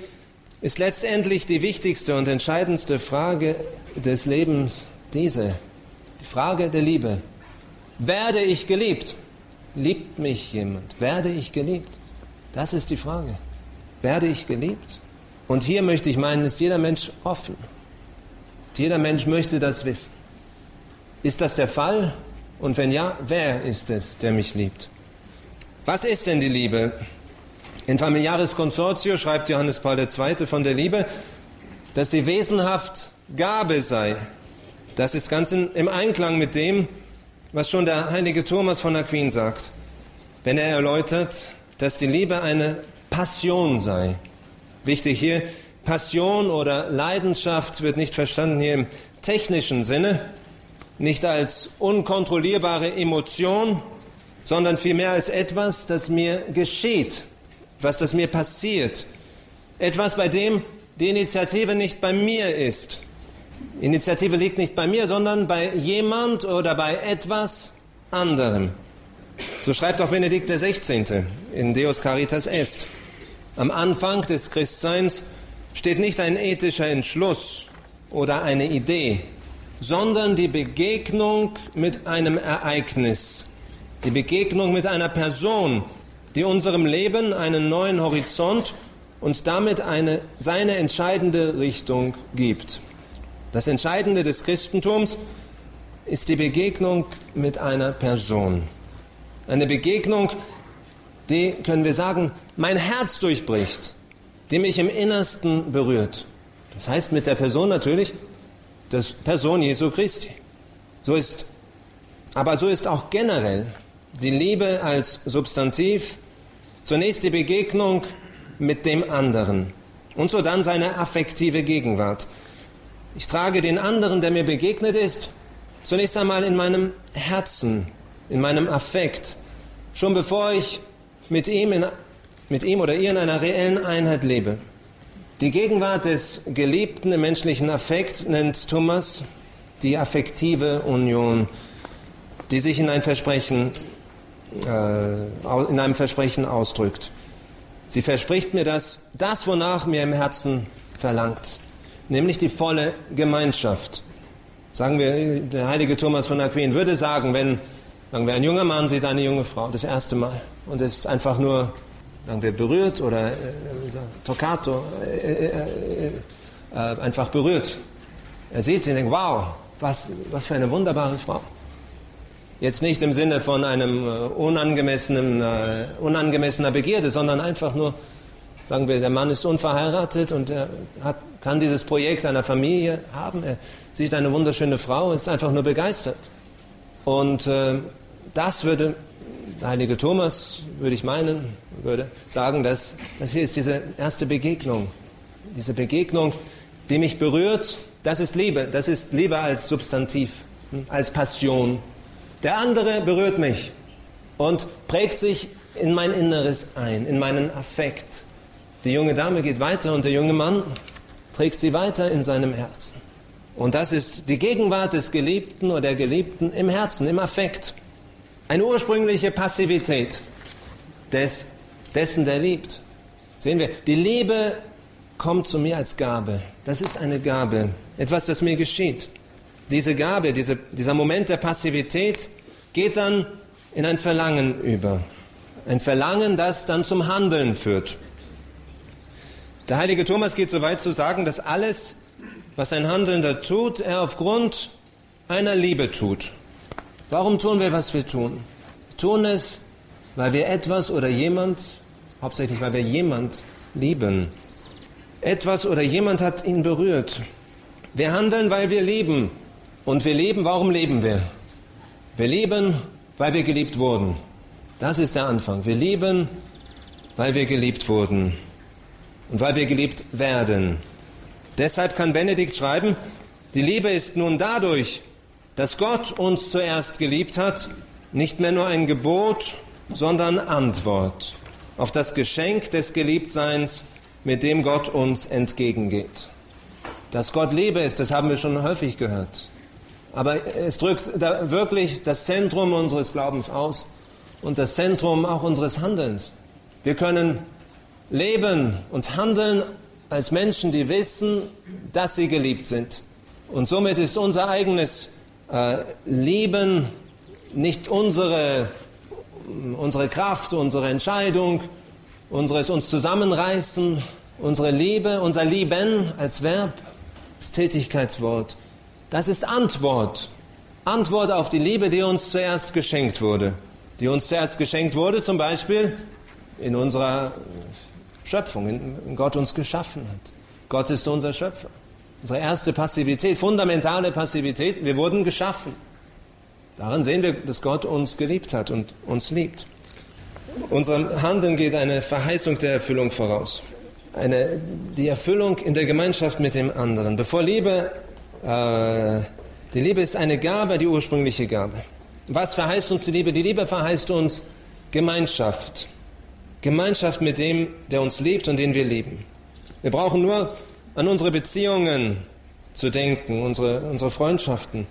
ist letztendlich die wichtigste und entscheidendste Frage des Lebens diese, die Frage der Liebe. Werde ich geliebt? Liebt mich jemand? Werde ich geliebt? Das ist die Frage. Werde ich geliebt? Und hier möchte ich meinen, ist jeder Mensch offen. Jeder Mensch möchte das wissen. Ist das der Fall? Und wenn ja, wer ist es, der mich liebt? Was ist denn die Liebe? In Familiaris Consortio schreibt Johannes Paul II. von der Liebe, dass sie wesenhaft Gabe sei. Das ist ganz in, im Einklang mit dem, was schon der heilige Thomas von Aquin sagt, wenn er erläutert, dass die Liebe eine Passion sei. Wichtig hier, Passion oder Leidenschaft wird nicht verstanden hier im technischen Sinne, nicht als unkontrollierbare Emotion, sondern vielmehr als etwas, das mir geschieht, was das mir passiert. Etwas, bei dem die Initiative nicht bei mir ist. Initiative liegt nicht bei mir, sondern bei jemand oder bei etwas anderem. So schreibt auch Benedikt XVI. in Deus Caritas Est. Am Anfang des Christseins steht nicht ein ethischer Entschluss oder eine Idee, sondern die Begegnung mit einem Ereignis, die Begegnung mit einer Person, die unserem Leben einen neuen Horizont und damit eine, seine entscheidende Richtung gibt. Das Entscheidende des Christentums ist die Begegnung mit einer Person. Eine Begegnung, die, können wir sagen, mein Herz durchbricht, die mich im Innersten berührt. Das heißt mit der Person natürlich, das Person Jesu Christi. So ist, aber so ist auch generell die Liebe als Substantiv zunächst die Begegnung mit dem anderen und so dann seine affektive Gegenwart. Ich trage den anderen, der mir begegnet ist, zunächst einmal in meinem Herzen, in meinem Affekt, schon bevor ich mit ihm, in, mit ihm oder ihr in einer reellen Einheit lebe. Die Gegenwart des Geliebten im menschlichen Affekt nennt Thomas die affektive Union, die sich in ein Versprechen, äh, in einem Versprechen ausdrückt. Sie verspricht mir das, das, wonach mir im Herzen verlangt, nämlich die volle Gemeinschaft. Sagen wir, der heilige Thomas von Aquin würde sagen, wenn sagen wir, ein junger Mann sieht eine junge Frau das erste Mal und ist einfach nur berührt oder äh, toccato, äh, äh, äh, äh, einfach berührt. Er sieht sie und denkt, wow, was, was für eine wunderbare Frau. Jetzt nicht im Sinne von einem äh, unangemessenen, unangemessener Begierde, sondern einfach nur, sagen wir, der Mann ist unverheiratet und er hat, kann dieses Projekt einer Familie haben. Er sieht eine wunderschöne Frau und ist einfach nur begeistert. Und das würde der heilige Thomas, würde ich meinen, würde sagen, dass das hier ist diese erste Begegnung. Diese Begegnung, die mich berührt, das ist Liebe. Das ist Liebe als Substantiv, hm, als Passion. Der andere berührt mich und prägt sich in mein Inneres ein, in meinen Affekt. Die junge Dame geht weiter und der junge Mann trägt sie weiter in seinem Herzen. Und das ist die Gegenwart des Geliebten oder der Geliebten im Herzen, im Affekt. Eine ursprüngliche Passivität des, dessen, der liebt. Sehen wir, die Liebe kommt zu mir als Gabe. Das ist eine Gabe, etwas, das mir geschieht. Diese Gabe, diese, dieser Moment der Passivität geht dann in ein Verlangen über. Ein Verlangen, das dann zum Handeln führt. Der heilige Thomas geht so weit zu sagen, dass alles, was ein Handelnder tut, er aufgrund einer Liebe tut. Warum tun wir, was wir tun? Wir tun es, weil wir etwas oder jemand, hauptsächlich weil wir jemand lieben. Etwas oder jemand hat ihn berührt. Wir handeln, weil wir lieben. Und wir leben, warum leben wir? Wir leben, weil wir geliebt wurden. Das ist der Anfang. Wir lieben, weil wir geliebt wurden und weil wir geliebt werden. Deshalb kann Benedikt schreiben, die Liebe ist nun dadurch dass Gott uns zuerst geliebt hat, nicht mehr nur ein Gebot, sondern Antwort auf das Geschenk des Geliebtseins mit dem Gott uns entgegengeht. Dass Gott Liebe ist, das haben wir schon häufig gehört. Aber es drückt da wirklich das Zentrum unseres Glaubens aus und das Zentrum auch unseres Handelns. Wir können leben und handeln als Menschen, die wissen, dass sie geliebt sind. Und somit ist unser eigenes äh, Lieben nicht unsere, unsere Kraft, unsere Entscheidung, unseres uns zusammenreißen, unsere Liebe, unser Lieben als Verb, das Tätigkeitswort. Das ist Antwort. Antwort auf die Liebe, die uns zuerst geschenkt wurde. Die uns zuerst geschenkt wurde, zum Beispiel in unserer Schöpfung, in Gott uns geschaffen hat. Gott ist unser Schöpfer. Unsere erste Passivität, fundamentale Passivität, wir wurden geschaffen. Daran sehen wir, dass Gott uns geliebt hat und uns liebt. Unserem Handeln geht eine Verheißung der Erfüllung voraus. Eine, die Erfüllung in der Gemeinschaft mit dem anderen. Bevor Liebe, äh, die Liebe ist eine Gabe, die ursprüngliche Gabe. Was verheißt uns die Liebe? Die Liebe verheißt uns Gemeinschaft. Gemeinschaft mit dem, der uns liebt und den wir lieben. Wir brauchen nur an unsere Beziehungen zu denken, unsere, unsere Freundschaften.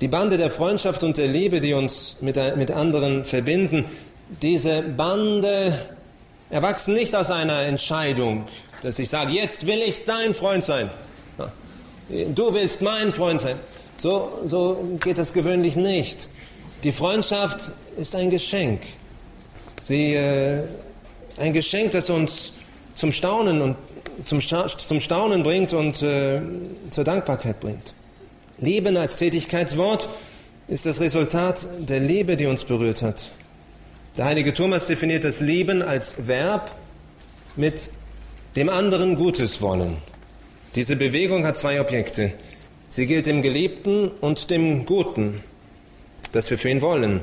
Die Bande der Freundschaft und der Liebe, die uns mit, mit anderen verbinden, diese Bande erwachsen nicht aus einer Entscheidung, dass ich sage, jetzt will ich dein Freund sein. Du willst mein Freund sein. So, so geht das gewöhnlich nicht. Die Freundschaft ist ein Geschenk. Sie, äh, ein Geschenk, das uns zum Staunen und zum, zum Staunen bringt und äh, zur Dankbarkeit bringt. Lieben als Tätigkeitswort ist das Resultat der Liebe, die uns berührt hat. Der heilige Thomas definiert das Lieben als Verb mit dem anderen Gutes wollen. Diese Bewegung hat zwei Objekte. Sie gilt dem Geliebten und dem Guten, das wir für ihn wollen.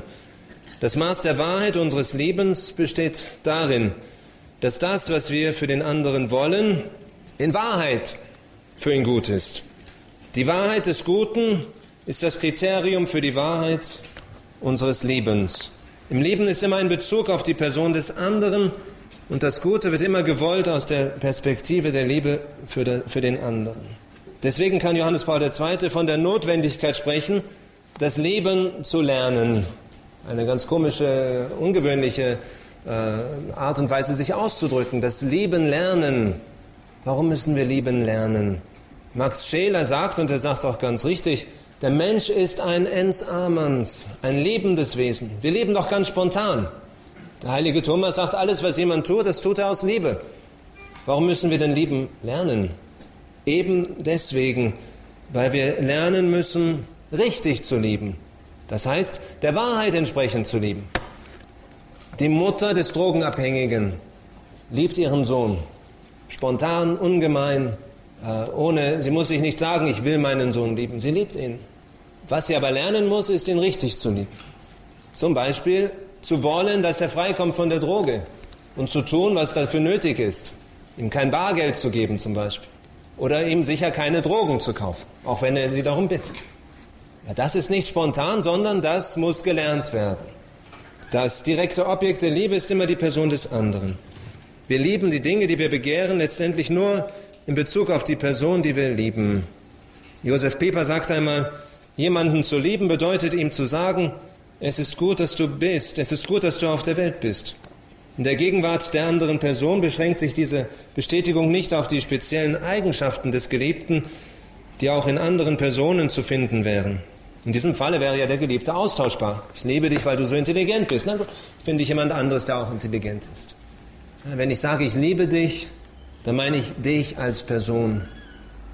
Das Maß der Wahrheit unseres Lebens besteht darin, dass das, was wir für den anderen wollen, in Wahrheit für ihn gut ist. Die Wahrheit des Guten ist das Kriterium für die Wahrheit unseres Lebens. Im Leben ist immer ein Bezug auf die Person des anderen und das Gute wird immer gewollt aus der Perspektive der Liebe für, den anderen. Deswegen kann Johannes Paul II. von der Notwendigkeit sprechen, das Leben zu lernen eine ganz komische, ungewöhnliche äh, Art und Weise, sich auszudrücken. Das Lieben lernen. Warum müssen wir lieben lernen? Max Scheler sagt, und er sagt auch ganz richtig, der Mensch ist ein ens amens, ein lebendes Wesen. Wir leben doch ganz spontan. Der heilige Thomas sagt, alles, was jemand tut, das tut er aus Liebe. Warum müssen wir denn lieben lernen? Eben deswegen, weil wir lernen müssen, richtig zu lieben. Das heißt, der Wahrheit entsprechend zu lieben. Die Mutter des Drogenabhängigen liebt ihren Sohn. Spontan, ungemein, äh, ohne, sie muss sich nicht sagen, ich will meinen Sohn lieben. Sie liebt ihn. Was sie aber lernen muss, ist ihn richtig zu lieben. Zum Beispiel zu wollen, dass er freikommt von der Droge und zu tun, was dafür nötig ist. Ihm kein Bargeld zu geben zum Beispiel. Oder ihm sicher keine Drogen zu kaufen, auch wenn er sie darum bittet. Ja, das ist nicht spontan, sondern das muss gelernt werden. Das direkte Objekt der Liebe ist immer die Person des anderen. Wir lieben die Dinge, die wir begehren, letztendlich nur in Bezug auf die Person, die wir lieben. Josef Pieper sagt einmal, jemanden zu lieben bedeutet ihm zu sagen, es ist gut, dass du bist, es ist gut, dass du auf der Welt bist. In der Gegenwart der anderen Person beschränkt sich diese Bestätigung nicht auf die speziellen Eigenschaften des Geliebten, die auch in anderen Personen zu finden wären. In diesem Falle wäre ja der Geliebte austauschbar. Ich liebe dich, weil du so intelligent bist. Na gut, finde ich jemand anderes, der auch intelligent ist. Wenn ich sage, ich liebe dich, dann meine ich dich als Person,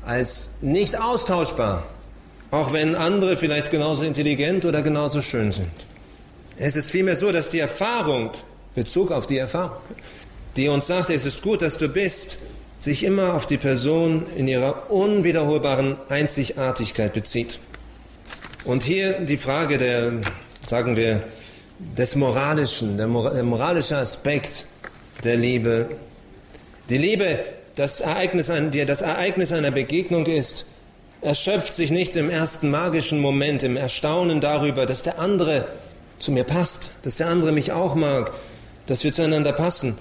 als nicht austauschbar, auch wenn andere vielleicht genauso intelligent oder genauso schön sind. Es ist vielmehr so, dass die Erfahrung, Bezug auf die Erfahrung, die uns sagt, es ist gut, dass du bist, sich immer auf die Person in ihrer unwiederholbaren Einzigartigkeit bezieht. Und hier die Frage der, sagen wir, des Moralischen, der, moralische Aspekt der Liebe. Die Liebe, das Ereignis, die das Ereignis einer Begegnung ist, erschöpft sich nicht im ersten magischen Moment, im Erstaunen darüber, dass der andere zu mir passt, dass der andere mich auch mag, dass wir zueinander passen.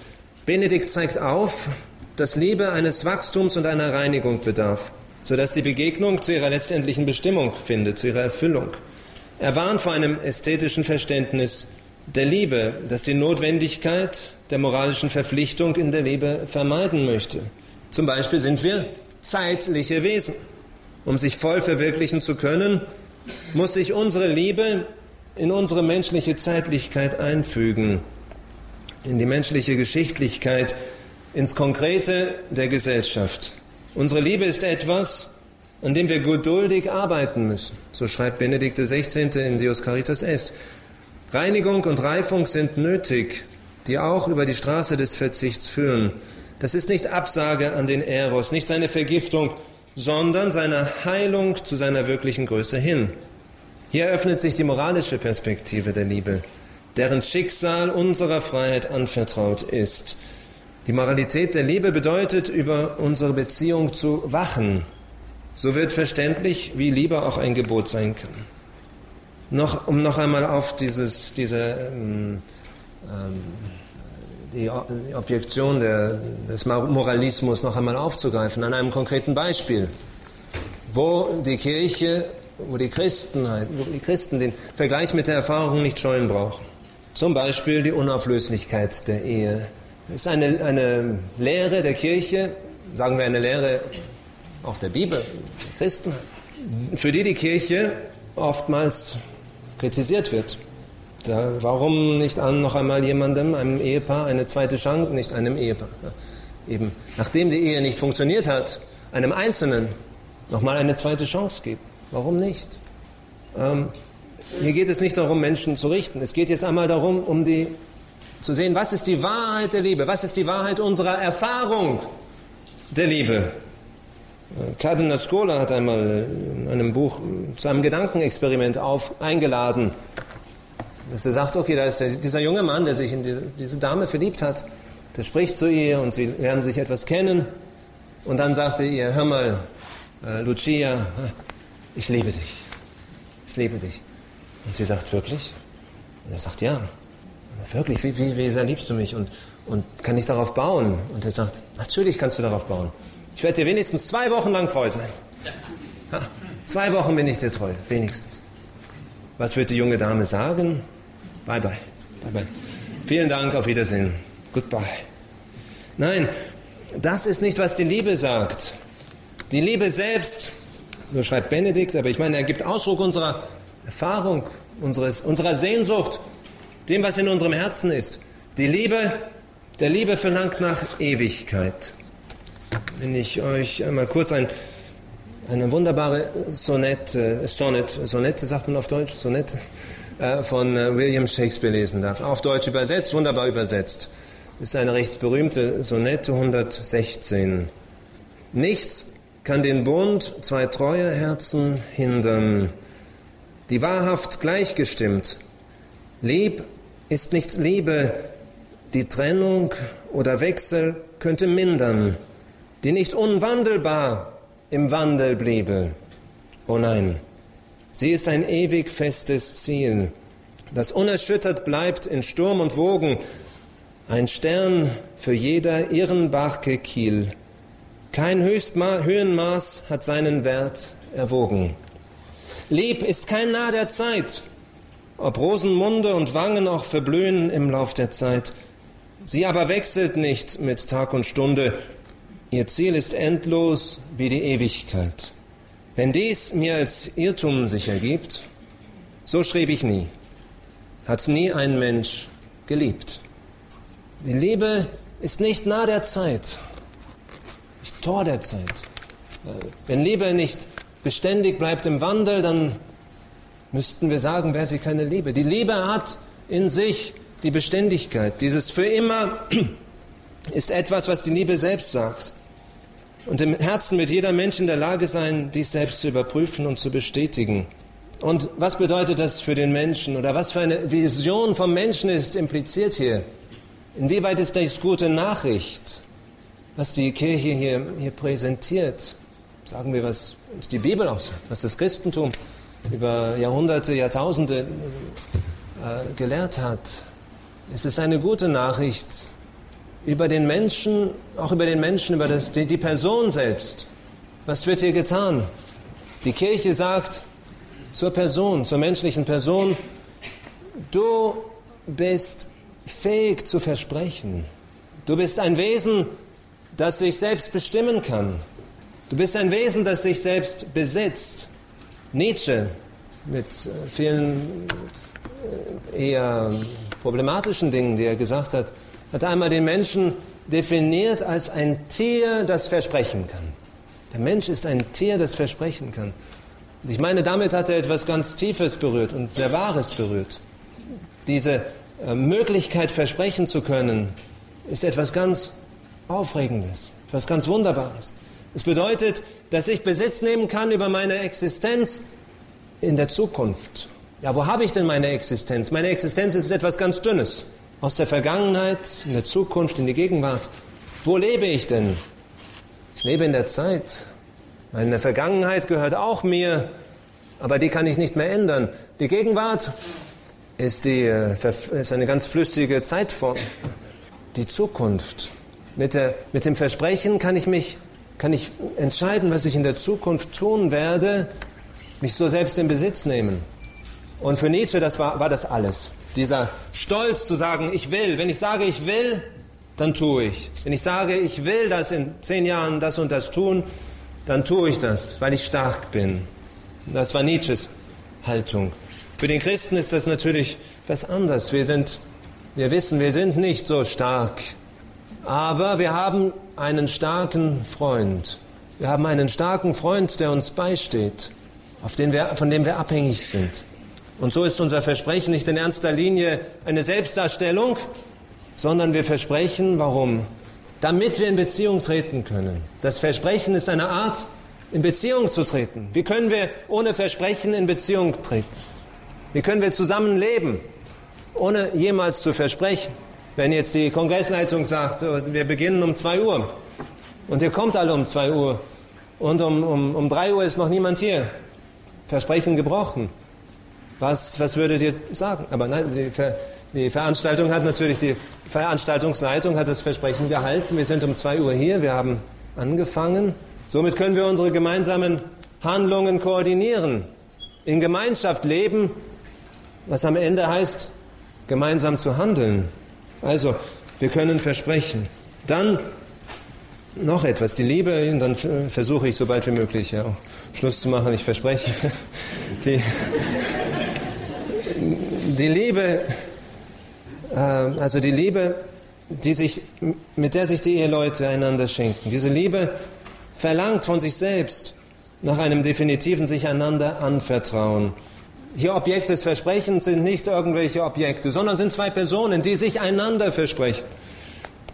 Benedikt zeigt auf, dass Liebe eines Wachstums und einer Reinigung bedarf, sodass die Begegnung zu ihrer letztendlichen Bestimmung findet, zu ihrer Erfüllung. Er warnt vor einem ästhetischen Verständnis der Liebe, das die Notwendigkeit der moralischen Verpflichtung in der Liebe vermeiden möchte. Zum Beispiel sind wir zeitliche Wesen. Um sich voll verwirklichen zu können, muss sich unsere Liebe in unsere menschliche Zeitlichkeit einfügen, in die menschliche Geschichtlichkeit, ins Konkrete der Gesellschaft. Unsere Liebe ist etwas, an dem wir geduldig arbeiten müssen. So schreibt Benedikt XVI. in Deus Caritas Est. Reinigung und Reifung sind nötig, die auch über die Straße des Verzichts führen. Das ist nicht Absage an den Eros, nicht seine Vergiftung, sondern seine Heilung zu seiner wirklichen Größe hin. Hier öffnet sich die moralische Perspektive der Liebe, deren Schicksal unserer Freiheit anvertraut ist. Die Moralität der Liebe bedeutet, über unsere Beziehung zu wachen. So wird verständlich, wie Liebe auch ein Gebot sein kann. Noch, um noch einmal auf dieses, diese, ähm, ähm die, Objektion der, des Moralismus noch einmal aufzugreifen, an einem konkreten Beispiel, wo die Kirche wo die Christen, halt, wo die Christen den Vergleich mit der Erfahrung nicht scheuen brauchen. Zum Beispiel die Unauflöslichkeit der Ehe. Das ist eine, eine Lehre der Kirche, sagen wir eine Lehre auch der Bibel, der Christen, für die die Kirche oftmals kritisiert wird. Da, warum nicht an noch einmal jemandem, einem Ehepaar, eine zweite Chance, nicht einem Ehepaar, eben nachdem die Ehe nicht funktioniert hat, einem Einzelnen nochmal eine zweite Chance geben? Warum nicht? Ähm, hier geht es nicht darum, Menschen zu richten. Es geht jetzt einmal darum, um die, zu sehen, was ist die Wahrheit der Liebe? Was ist die Wahrheit unserer Erfahrung der Liebe? Äh, Cardinal Scola hat einmal in einem Buch zu einem Gedankenexperiment auf, eingeladen, dass er sagt, okay, da ist der, dieser junge Mann, der sich in die, diese Dame verliebt hat, der spricht zu ihr und sie lernen sich etwas kennen. Und dann sagt er ihr, hör mal, äh, Lucia, ich liebe dich. Ich liebe dich. Und sie sagt, wirklich? Und er sagt, ja. Wirklich, wie, wie, wie sehr liebst du mich? Und, und kann ich darauf bauen? Und er sagt, natürlich kannst du darauf bauen. Ich werde dir wenigstens zwei Wochen lang treu sein. Ja, zwei Wochen bin ich dir treu, wenigstens. Was wird die junge Dame sagen? Bye bye. Bye bye. Vielen Dank, auf Wiedersehen. Goodbye. Nein, das ist nicht, was die Liebe sagt. Die Liebe selbst so schreibt Benedikt, aber ich meine, er gibt Ausdruck unserer Erfahrung, unseres, unserer Sehnsucht, dem, was in unserem Herzen ist. Die Liebe, der Liebe verlangt nach Ewigkeit. Wenn ich euch einmal kurz ein, eine wunderbare Sonette, Sonnet, Sonette sagt man auf Deutsch, Sonette, äh, von äh, William Shakespeare lesen darf. Auf Deutsch übersetzt, wunderbar übersetzt. Ist eine recht berühmte Sonette 116. Nichts kann den Bund zwei treue Herzen hindern, die wahrhaft gleichgestimmt. Lieb ist nicht Liebe, die Trennung oder Wechsel könnte mindern, die nicht unwandelbar im Wandel bliebe. Oh nein, sie ist ein ewig festes Ziel, das unerschüttert bleibt in Sturm und Wogen, ein Stern für jeder Irrenbarke Kiel. Kein Höchstma Höhenmaß hat seinen Wert erwogen. Lieb ist kein Nah der Zeit, ob Rosenmunde und Wangen auch verblühen im Lauf der Zeit. Sie aber wechselt nicht mit Tag und Stunde. Ihr Ziel ist endlos wie die Ewigkeit. Wenn dies mir als Irrtum sich ergibt, so schrieb ich nie, hat nie ein Mensch geliebt. Die Liebe ist nicht nah der Zeit, Tor der Zeit. Wenn Liebe nicht beständig bleibt im Wandel, dann müssten wir sagen, wäre sie keine Liebe. Die Liebe hat in sich die Beständigkeit. Dieses für immer ist etwas, was die Liebe selbst sagt. Und im Herzen wird jeder Mensch in der Lage sein, dies selbst zu überprüfen und zu bestätigen. Und was bedeutet das für den Menschen oder was für eine Vision vom Menschen ist impliziert hier? Inwieweit ist das gute Nachricht? was die Kirche hier, hier präsentiert, sagen wir, was uns die Bibel auch sagt, was das Christentum über Jahrhunderte, Jahrtausende äh, gelehrt hat. Es ist eine gute Nachricht über den Menschen, auch über den Menschen, über das, die, die Person selbst. Was wird hier getan? Die Kirche sagt zur Person, zur menschlichen Person, du bist fähig zu versprechen. Du bist ein Wesen, das sich selbst bestimmen kann. Du bist ein Wesen, das sich selbst besitzt. Nietzsche mit äh, vielen äh, eher problematischen Dingen, die er gesagt hat, hat einmal den Menschen definiert als ein Tier, das versprechen kann. Der Mensch ist ein Tier, das versprechen kann. Und ich meine, damit hat er etwas ganz Tiefes berührt und sehr Wahres berührt. Diese äh, Möglichkeit, versprechen zu können, ist etwas ganz Aufregendes, etwas ganz Wunderbares. Es bedeutet, dass ich Besitz nehmen kann über meine Existenz in der Zukunft. Ja, wo habe ich denn meine Existenz? Meine Existenz ist etwas ganz Dünnes. Aus der Vergangenheit, in der Zukunft, in die Gegenwart. Wo lebe ich denn? Ich lebe in der Zeit. Meine Vergangenheit gehört auch mir, aber die kann ich nicht mehr ändern. Die Gegenwart ist, die, äh, ist eine ganz flüssige Zeitform. Die Zukunft. Mit, der, mit dem Versprechen kann ich mich kann ich entscheiden, was ich in der Zukunft tun werde, mich so selbst in Besitz nehmen. Und für Nietzsche das war, war das alles. Dieser Stolz zu sagen, ich will. Wenn ich sage, ich will, dann tue ich. Wenn ich sage, ich will das in zehn Jahren das und das tun, dann tue ich das, weil ich stark bin. Das war Nietzsches Haltung. Für den Christen ist das natürlich was anderes. Wir sind, wir wissen, wir sind nicht so stark. Aber wir haben einen starken Freund. Wir haben einen starken Freund, der uns beisteht, wir, von dem wir abhängig sind. Und so ist unser Versprechen nicht in ernster Linie eine Selbstdarstellung, sondern wir versprechen, warum? Damit wir in Beziehung treten können. Das Versprechen ist eine Art, in Beziehung zu treten. Wie können wir ohne Versprechen in Beziehung treten? Wie können wir zusammenleben, ohne jemals zu versprechen? Wenn jetzt die Kongressleitung sagt, wir beginnen um 2 Uhr und ihr kommt alle um 2 Uhr und um, um, um 3 Uhr ist noch niemand hier, Versprechen gebrochen. Was, was würdet ihr sagen? Aber nein, die, Ver, die Veranstaltung hat natürlich, die Veranstaltungsleitung hat das Versprechen gehalten. Wir sind um 2 Uhr hier, wir haben angefangen. Somit können wir unsere gemeinsamen Handlungen koordinieren, in Gemeinschaft leben, was am Ende heißt, gemeinsam zu handeln. Also, wir können versprechen. Dann noch etwas, die Liebe, und dann versuche ich so bald wie möglich ja, Schluss zu machen, ich verspreche. Die, die Liebe, äh, also die Liebe, die sich, mit der sich die Eheleute einander schenken, diese Liebe verlangt von sich selbst nach einem definitiven sich einander anvertrauen. Hier Objekt des Versprechens sind nicht irgendwelche Objekte, sondern sind zwei Personen, die sich einander versprechen.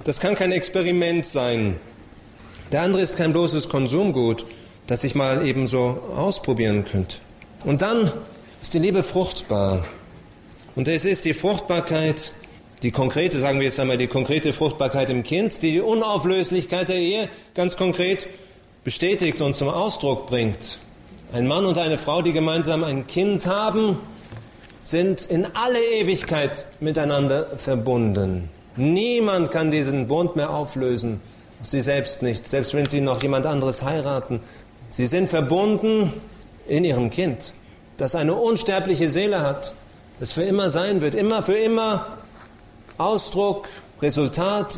Das kann kein Experiment sein. Der andere ist kein bloßes Konsumgut, das ich mal eben so ausprobieren könnte. Und dann ist die Liebe fruchtbar. Und es ist die Fruchtbarkeit, die konkrete, sagen wir jetzt einmal, die konkrete Fruchtbarkeit im Kind, die die Unauflöslichkeit der Ehe ganz konkret bestätigt und zum Ausdruck bringt. Ein Mann und eine Frau, die gemeinsam ein Kind haben, sind in alle Ewigkeit miteinander verbunden. Niemand kann diesen Bund mehr auflösen, sie selbst nicht, selbst wenn sie noch jemand anderes heiraten. Sie sind verbunden in ihrem Kind, das eine unsterbliche Seele hat, das für immer sein wird, immer für immer Ausdruck, Resultat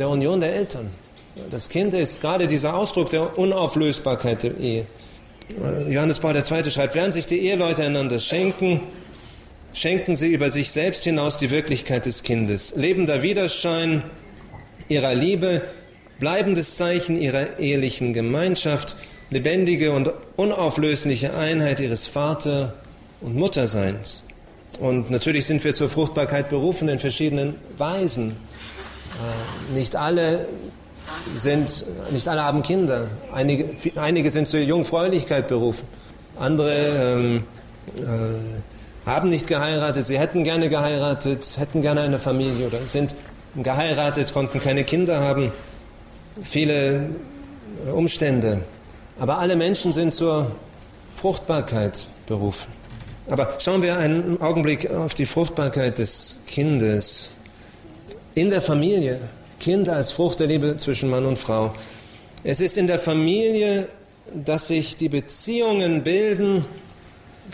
der Union der Eltern. Das Kind ist gerade dieser Ausdruck der Unauflösbarkeit der Ehe. Johannes Paul II. schreibt, während sich die Eheleute einander schenken, schenken sie über sich selbst hinaus die Wirklichkeit des Kindes. Lebender Widerschein ihrer Liebe, bleibendes Zeichen ihrer ehelichen Gemeinschaft, lebendige und unauflösliche Einheit ihres Vater- und Mutterseins. Und natürlich sind wir zur Fruchtbarkeit berufen in verschiedenen Weisen. Äh, nicht alle sind, nicht alle haben Kinder. Einige, einige sind zur Jungfräulichkeit berufen. Andere ähm, äh, haben nicht geheiratet, sie hätten gerne geheiratet, hätten gerne eine Familie oder sind geheiratet, konnten keine Kinder haben. Viele äh, Umstände. Aber alle Menschen sind zur Fruchtbarkeit berufen. Aber schauen wir einen Augenblick auf die Fruchtbarkeit des Kindes in der Familie. Kind als Frucht der Liebe zwischen Mann und Frau. Es ist in der Familie, dass sich die Beziehungen bilden,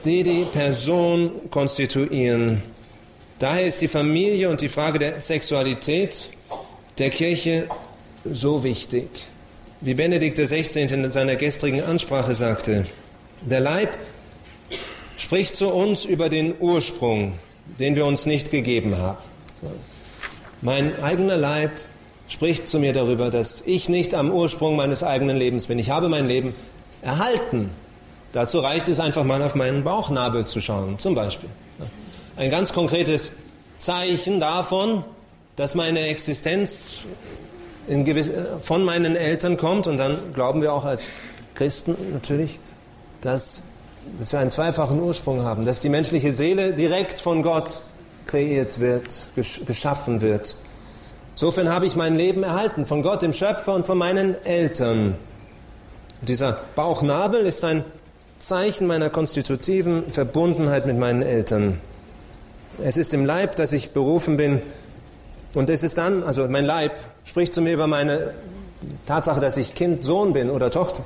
die die Person konstituieren. Daher ist die Familie und die Frage der Sexualität der Kirche so wichtig. Wie Benedikt XVI. in seiner gestrigen Ansprache sagte, der Leib spricht zu uns über den Ursprung, den wir uns nicht gegeben haben. Mein eigener Leib spricht zu mir darüber, dass ich nicht am Ursprung meines eigenen Lebens bin. Ich habe mein Leben erhalten. Dazu reicht es einfach mal auf meinen Bauchnabel zu schauen, zum Beispiel. Ein ganz konkretes Zeichen davon, dass meine Existenz gewiss, von meinen Eltern kommt. Und dann glauben wir auch als Christen natürlich, dass, dass wir einen zweifachen Ursprung haben, dass die menschliche Seele direkt von Gott kreiert wird, geschaffen wird. Insofern habe ich mein Leben erhalten von Gott, dem Schöpfer und von meinen Eltern. Und dieser Bauchnabel ist ein Zeichen meiner konstitutiven Verbundenheit mit meinen Eltern. Es ist im Leib, dass ich berufen bin, und es ist dann, also mein Leib spricht zu mir über meine Tatsache, dass ich Kind, Sohn bin oder Tochter.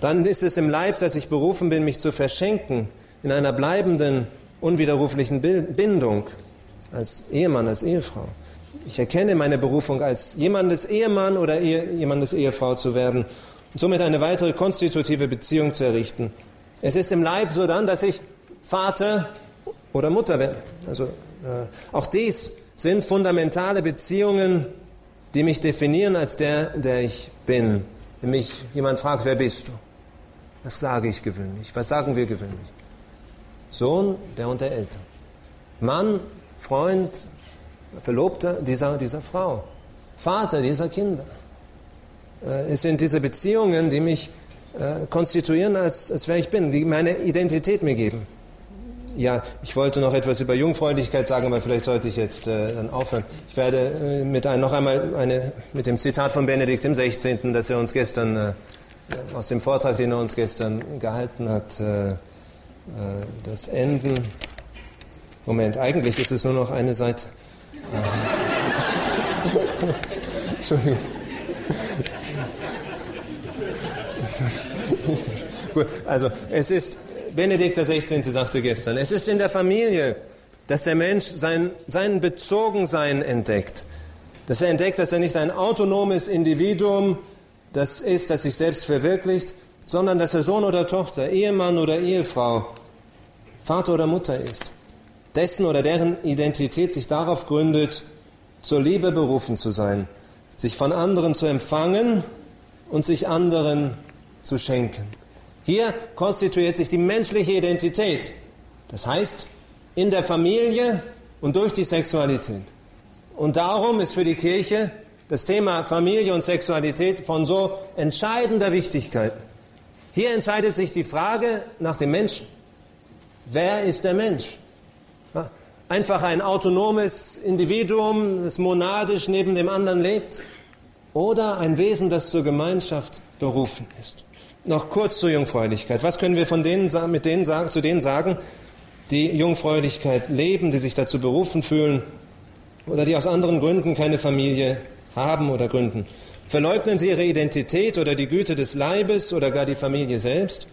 Dann ist es im Leib, dass ich berufen bin, mich zu verschenken in einer bleibenden, unwiderruflichen Bindung als Ehemann, als Ehefrau. Ich erkenne meine Berufung als jemandes Ehemann oder jemandes Ehefrau zu werden und somit eine weitere konstitutive Beziehung zu errichten. Es ist im Leib so dann, dass ich Vater oder Mutter werde. Also äh, auch dies sind fundamentale Beziehungen, die mich definieren als der, der ich bin. Wenn mich jemand fragt, wer bist du? Was sage ich gewöhnlich? Was sagen wir gewöhnlich? Sohn der und der Eltern. Mann, Freund, Verlobter dieser, dieser Frau. Vater dieser Kinder. Äh, es sind diese Beziehungen, die mich äh, konstituieren, als, als wer ich bin, die meine Identität mir geben. Ja, ich wollte noch etwas über Jungfräulichkeit sagen, aber vielleicht sollte ich jetzt äh, dann aufhören. Ich werde äh, mit ein, noch einmal eine, mit dem Zitat von Benedikt im 16., das er uns gestern, äh, aus dem Vortrag, den er uns gestern gehalten hat, äh, das enden. Moment, eigentlich ist es nur noch eine Seite. Entschuldigung. Gut, also es ist Benedikt XVI. sagte gestern, es ist in der Familie, dass der Mensch sein, sein Bezogensein entdeckt. Dass er entdeckt, dass er nicht ein autonomes Individuum, das ist, das sich selbst verwirklicht, sondern dass er Sohn oder Tochter, Ehemann oder Ehefrau, Vater oder Mutter ist. Dessen oder deren Identität sich darauf gründet, zur Liebe berufen zu sein, sich von anderen zu empfangen und sich anderen zu schenken. Hier konstituiert sich die menschliche Identität. Das heißt, in der Familie und durch die Sexualität. Und darum ist für die Kirche das Thema Familie und Sexualität von so entscheidender Wichtigkeit. Hier entscheidet sich die Frage nach dem Menschen. Wer ist der Mensch? Einfach ein autonomes Individuum, das monadisch neben dem anderen lebt? Oder ein Wesen, das zur Gemeinschaft berufen ist? Noch kurz zur Jungfräulichkeit. Was können wir von denen, mit denen zu denen sagen, die Jungfräulichkeit leben, die sich dazu berufen fühlen oder die aus anderen Gründen keine Familie haben oder gründen? Verleugnen sie ihre Identität oder die Güte des Leibes oder gar die Familie selbst?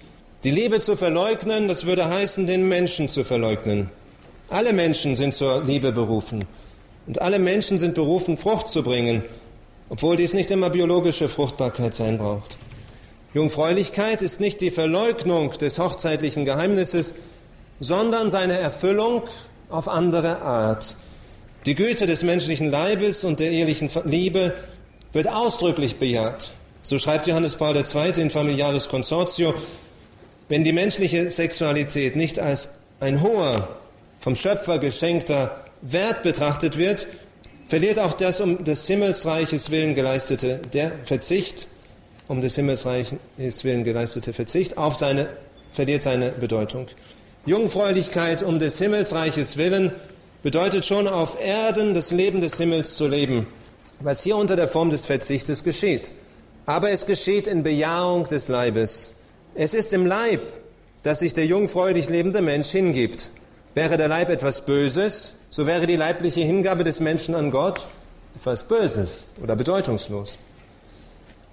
Die Liebe zu verleugnen, das würde heißen, den Menschen zu verleugnen. Alle Menschen sind zur Liebe berufen. Und alle Menschen sind berufen, Frucht zu bringen, obwohl dies nicht immer biologische Fruchtbarkeit sein braucht. Jungfräulichkeit ist nicht die Verleugnung des hochzeitlichen Geheimnisses, sondern seine Erfüllung auf andere Art. Die Güte des menschlichen Leibes und der ehelichen Liebe wird ausdrücklich bejaht. So schreibt Johannes Paul II. in Familiaris Consortio, wenn die menschliche Sexualität nicht als ein hoher, vom Schöpfer geschenkter Wert betrachtet wird, verliert auch das um des Himmelsreiches willen geleistete der Verzicht um des Himmelsreiches willen geleistete Verzicht auf seine, verliert seine Bedeutung. Jungfräulichkeit um des Himmelsreiches willen bedeutet schon auf Erden das Leben des Himmels zu leben, was hier unter der Form des Verzichtes geschieht. Aber es geschieht in Bejahung des Leibes. Es ist im Leib, dass sich der jungfräulich lebende Mensch hingibt. Wäre der Leib etwas Böses, so wäre die leibliche Hingabe des Menschen an Gott etwas Böses oder bedeutungslos.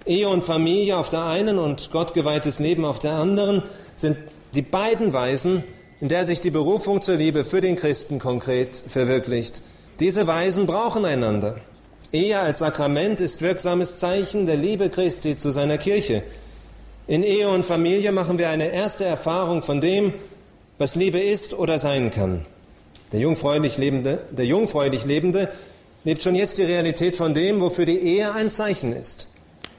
Ehe und Familie auf der einen und gottgeweihtes Leben auf der anderen sind die beiden Weisen, in der sich die Berufung zur Liebe für den Christen konkret verwirklicht. Diese Weisen brauchen einander. Ehe als Sakrament ist wirksames Zeichen der Liebe Christi zu seiner Kirche. In Ehe und Familie machen wir eine erste Erfahrung von dem, was Liebe ist oder sein kann. Der jungfräulich Lebende, der jungfräulich Lebende lebt schon jetzt die Realität von dem, wofür die Ehe ein Zeichen ist.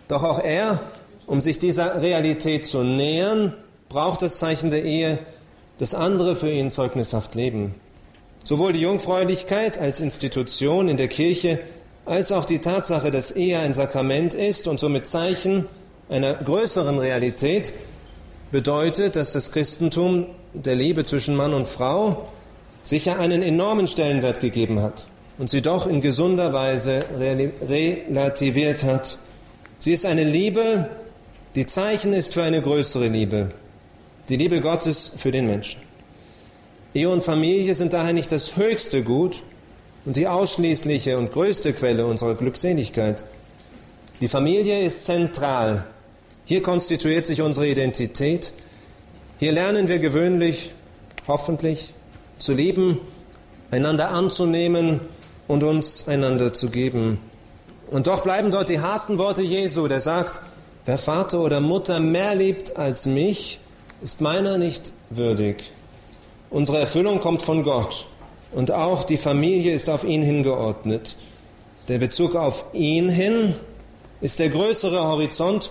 Doch auch er, um sich dieser Realität zu nähern, braucht das Zeichen der Ehe, das andere für ihn zeugnishaft leben. Sowohl die Jungfräulichkeit als Institution in der Kirche als auch die Tatsache, dass Ehe ein Sakrament ist und somit Zeichen einer größeren Realität, bedeutet, dass das Christentum der Liebe zwischen Mann und Frau sicher einen enormen Stellenwert gegeben hat und sie doch in gesunder Weise relativiert hat Sie ist eine Liebe, die Zeichen ist für eine größere Liebe, die Liebe Gottes für den Menschen. Ehe und Familie sind daher nicht das höchste Gut und die ausschließliche und größte Quelle unserer Glückseligkeit. Die Familie ist zentral. Hier konstituiert sich unsere Identität. Hier lernen wir gewöhnlich, hoffentlich, zu lieben, einander anzunehmen und uns einander zu geben. Und doch bleiben dort die harten Worte Jesu, der sagt, wer Vater oder Mutter mehr liebt als mich, ist meiner nicht würdig. Unsere Erfüllung kommt von Gott und auch die Familie ist auf ihn hingeordnet. Der Bezug auf ihn hin ist der größere Horizont,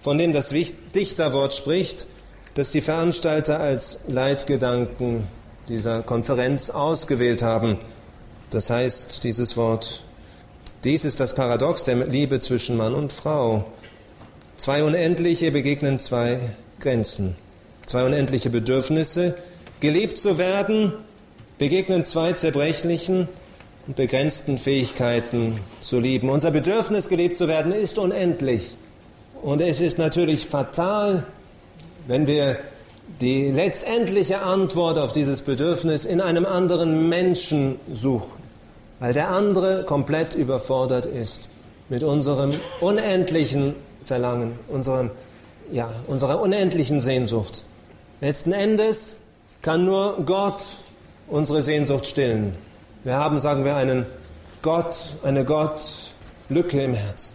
von dem das Dichterwort spricht, das die Veranstalter als Leitgedanken dieser Konferenz ausgewählt haben. Das heißt, dieses Wort dies ist das Paradox der Liebe zwischen Mann und Frau. Zwei unendliche begegnen zwei Grenzen. Zwei unendliche Bedürfnisse, geliebt zu werden, begegnen zwei zerbrechlichen und begrenzten Fähigkeiten zu lieben. Unser Bedürfnis, geliebt zu werden, ist unendlich. Und es ist natürlich fatal, wenn wir die letztendliche Antwort auf dieses Bedürfnis in einem anderen Menschen suchen weil der andere komplett überfordert ist mit unserem unendlichen Verlangen, unserem, ja, unserer unendlichen Sehnsucht. Letzten Endes kann nur Gott unsere Sehnsucht stillen. Wir haben, sagen wir, einen Gott, eine Gottlücke im Herzen.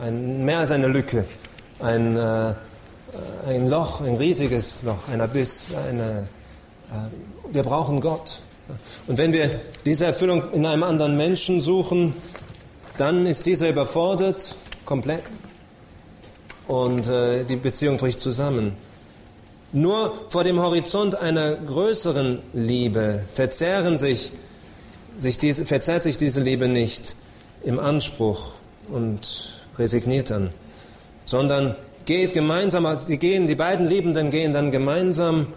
Ein, mehr als eine Lücke. Ein, äh, ein Loch, ein riesiges Loch, ein Abyss. Eine, äh, wir brauchen Gott. Und wenn wir diese Erfüllung in einem anderen Menschen suchen, dann ist dieser überfordert komplett und äh, die Beziehung bricht zusammen. Nur vor dem Horizont einer größeren Liebe verzehren sich, sich diese, verzerrt sich diese Liebe nicht im Anspruch und resigniert dann, sondern geht gemeinsam, die, gehen, die beiden Liebenden gehen dann gemeinsam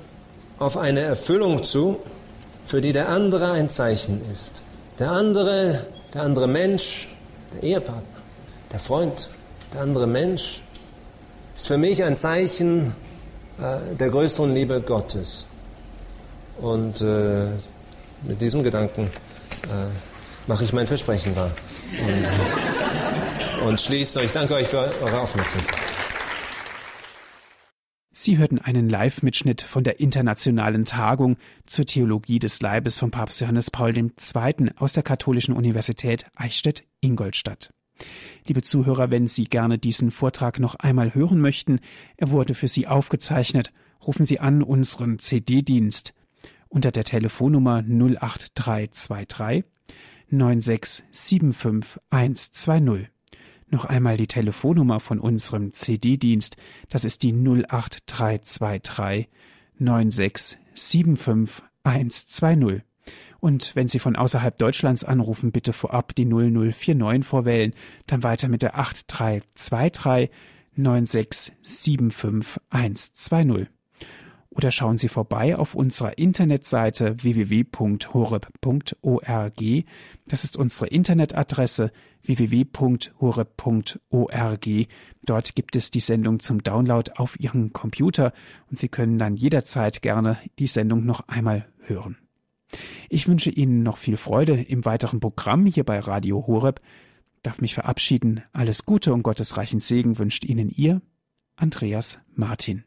auf eine Erfüllung zu, für die der andere ein Zeichen ist. Der andere, der andere Mensch, der Ehepartner, der Freund, der andere Mensch ist für mich ein Zeichen äh, der größeren Liebe Gottes. Und äh, mit diesem Gedanken äh, mache ich mein Versprechen wahr. Und, und schließe. Ich danke euch für eure Aufmerksamkeit. Sie hörten einen Live-Mitschnitt von der internationalen Tagung zur Theologie des Leibes von Papst Johannes Paul II. aus der Katholischen Universität Eichstätt-Ingolstadt. Liebe Zuhörer, wenn Sie gerne diesen Vortrag noch einmal hören möchten, er wurde für Sie aufgezeichnet, rufen Sie an unseren CD-Dienst unter der Telefonnummer 08323 9675120. Noch einmal die Telefonnummer von unserem CD-Dienst. Das ist die 08323 9675120. Und wenn Sie von außerhalb Deutschlands anrufen, bitte vorab die 0049 vorwählen, dann weiter mit der 8323 9675120. Oder schauen Sie vorbei auf unserer Internetseite www.horeb.org. Das ist unsere Internetadresse www.horeb.org. Dort gibt es die Sendung zum Download auf Ihren Computer und Sie können dann jederzeit gerne die Sendung noch einmal hören. Ich wünsche Ihnen noch viel Freude im weiteren Programm hier bei Radio Horeb, darf mich verabschieden. Alles Gute und gottesreichen Segen wünscht Ihnen Ihr Andreas Martin.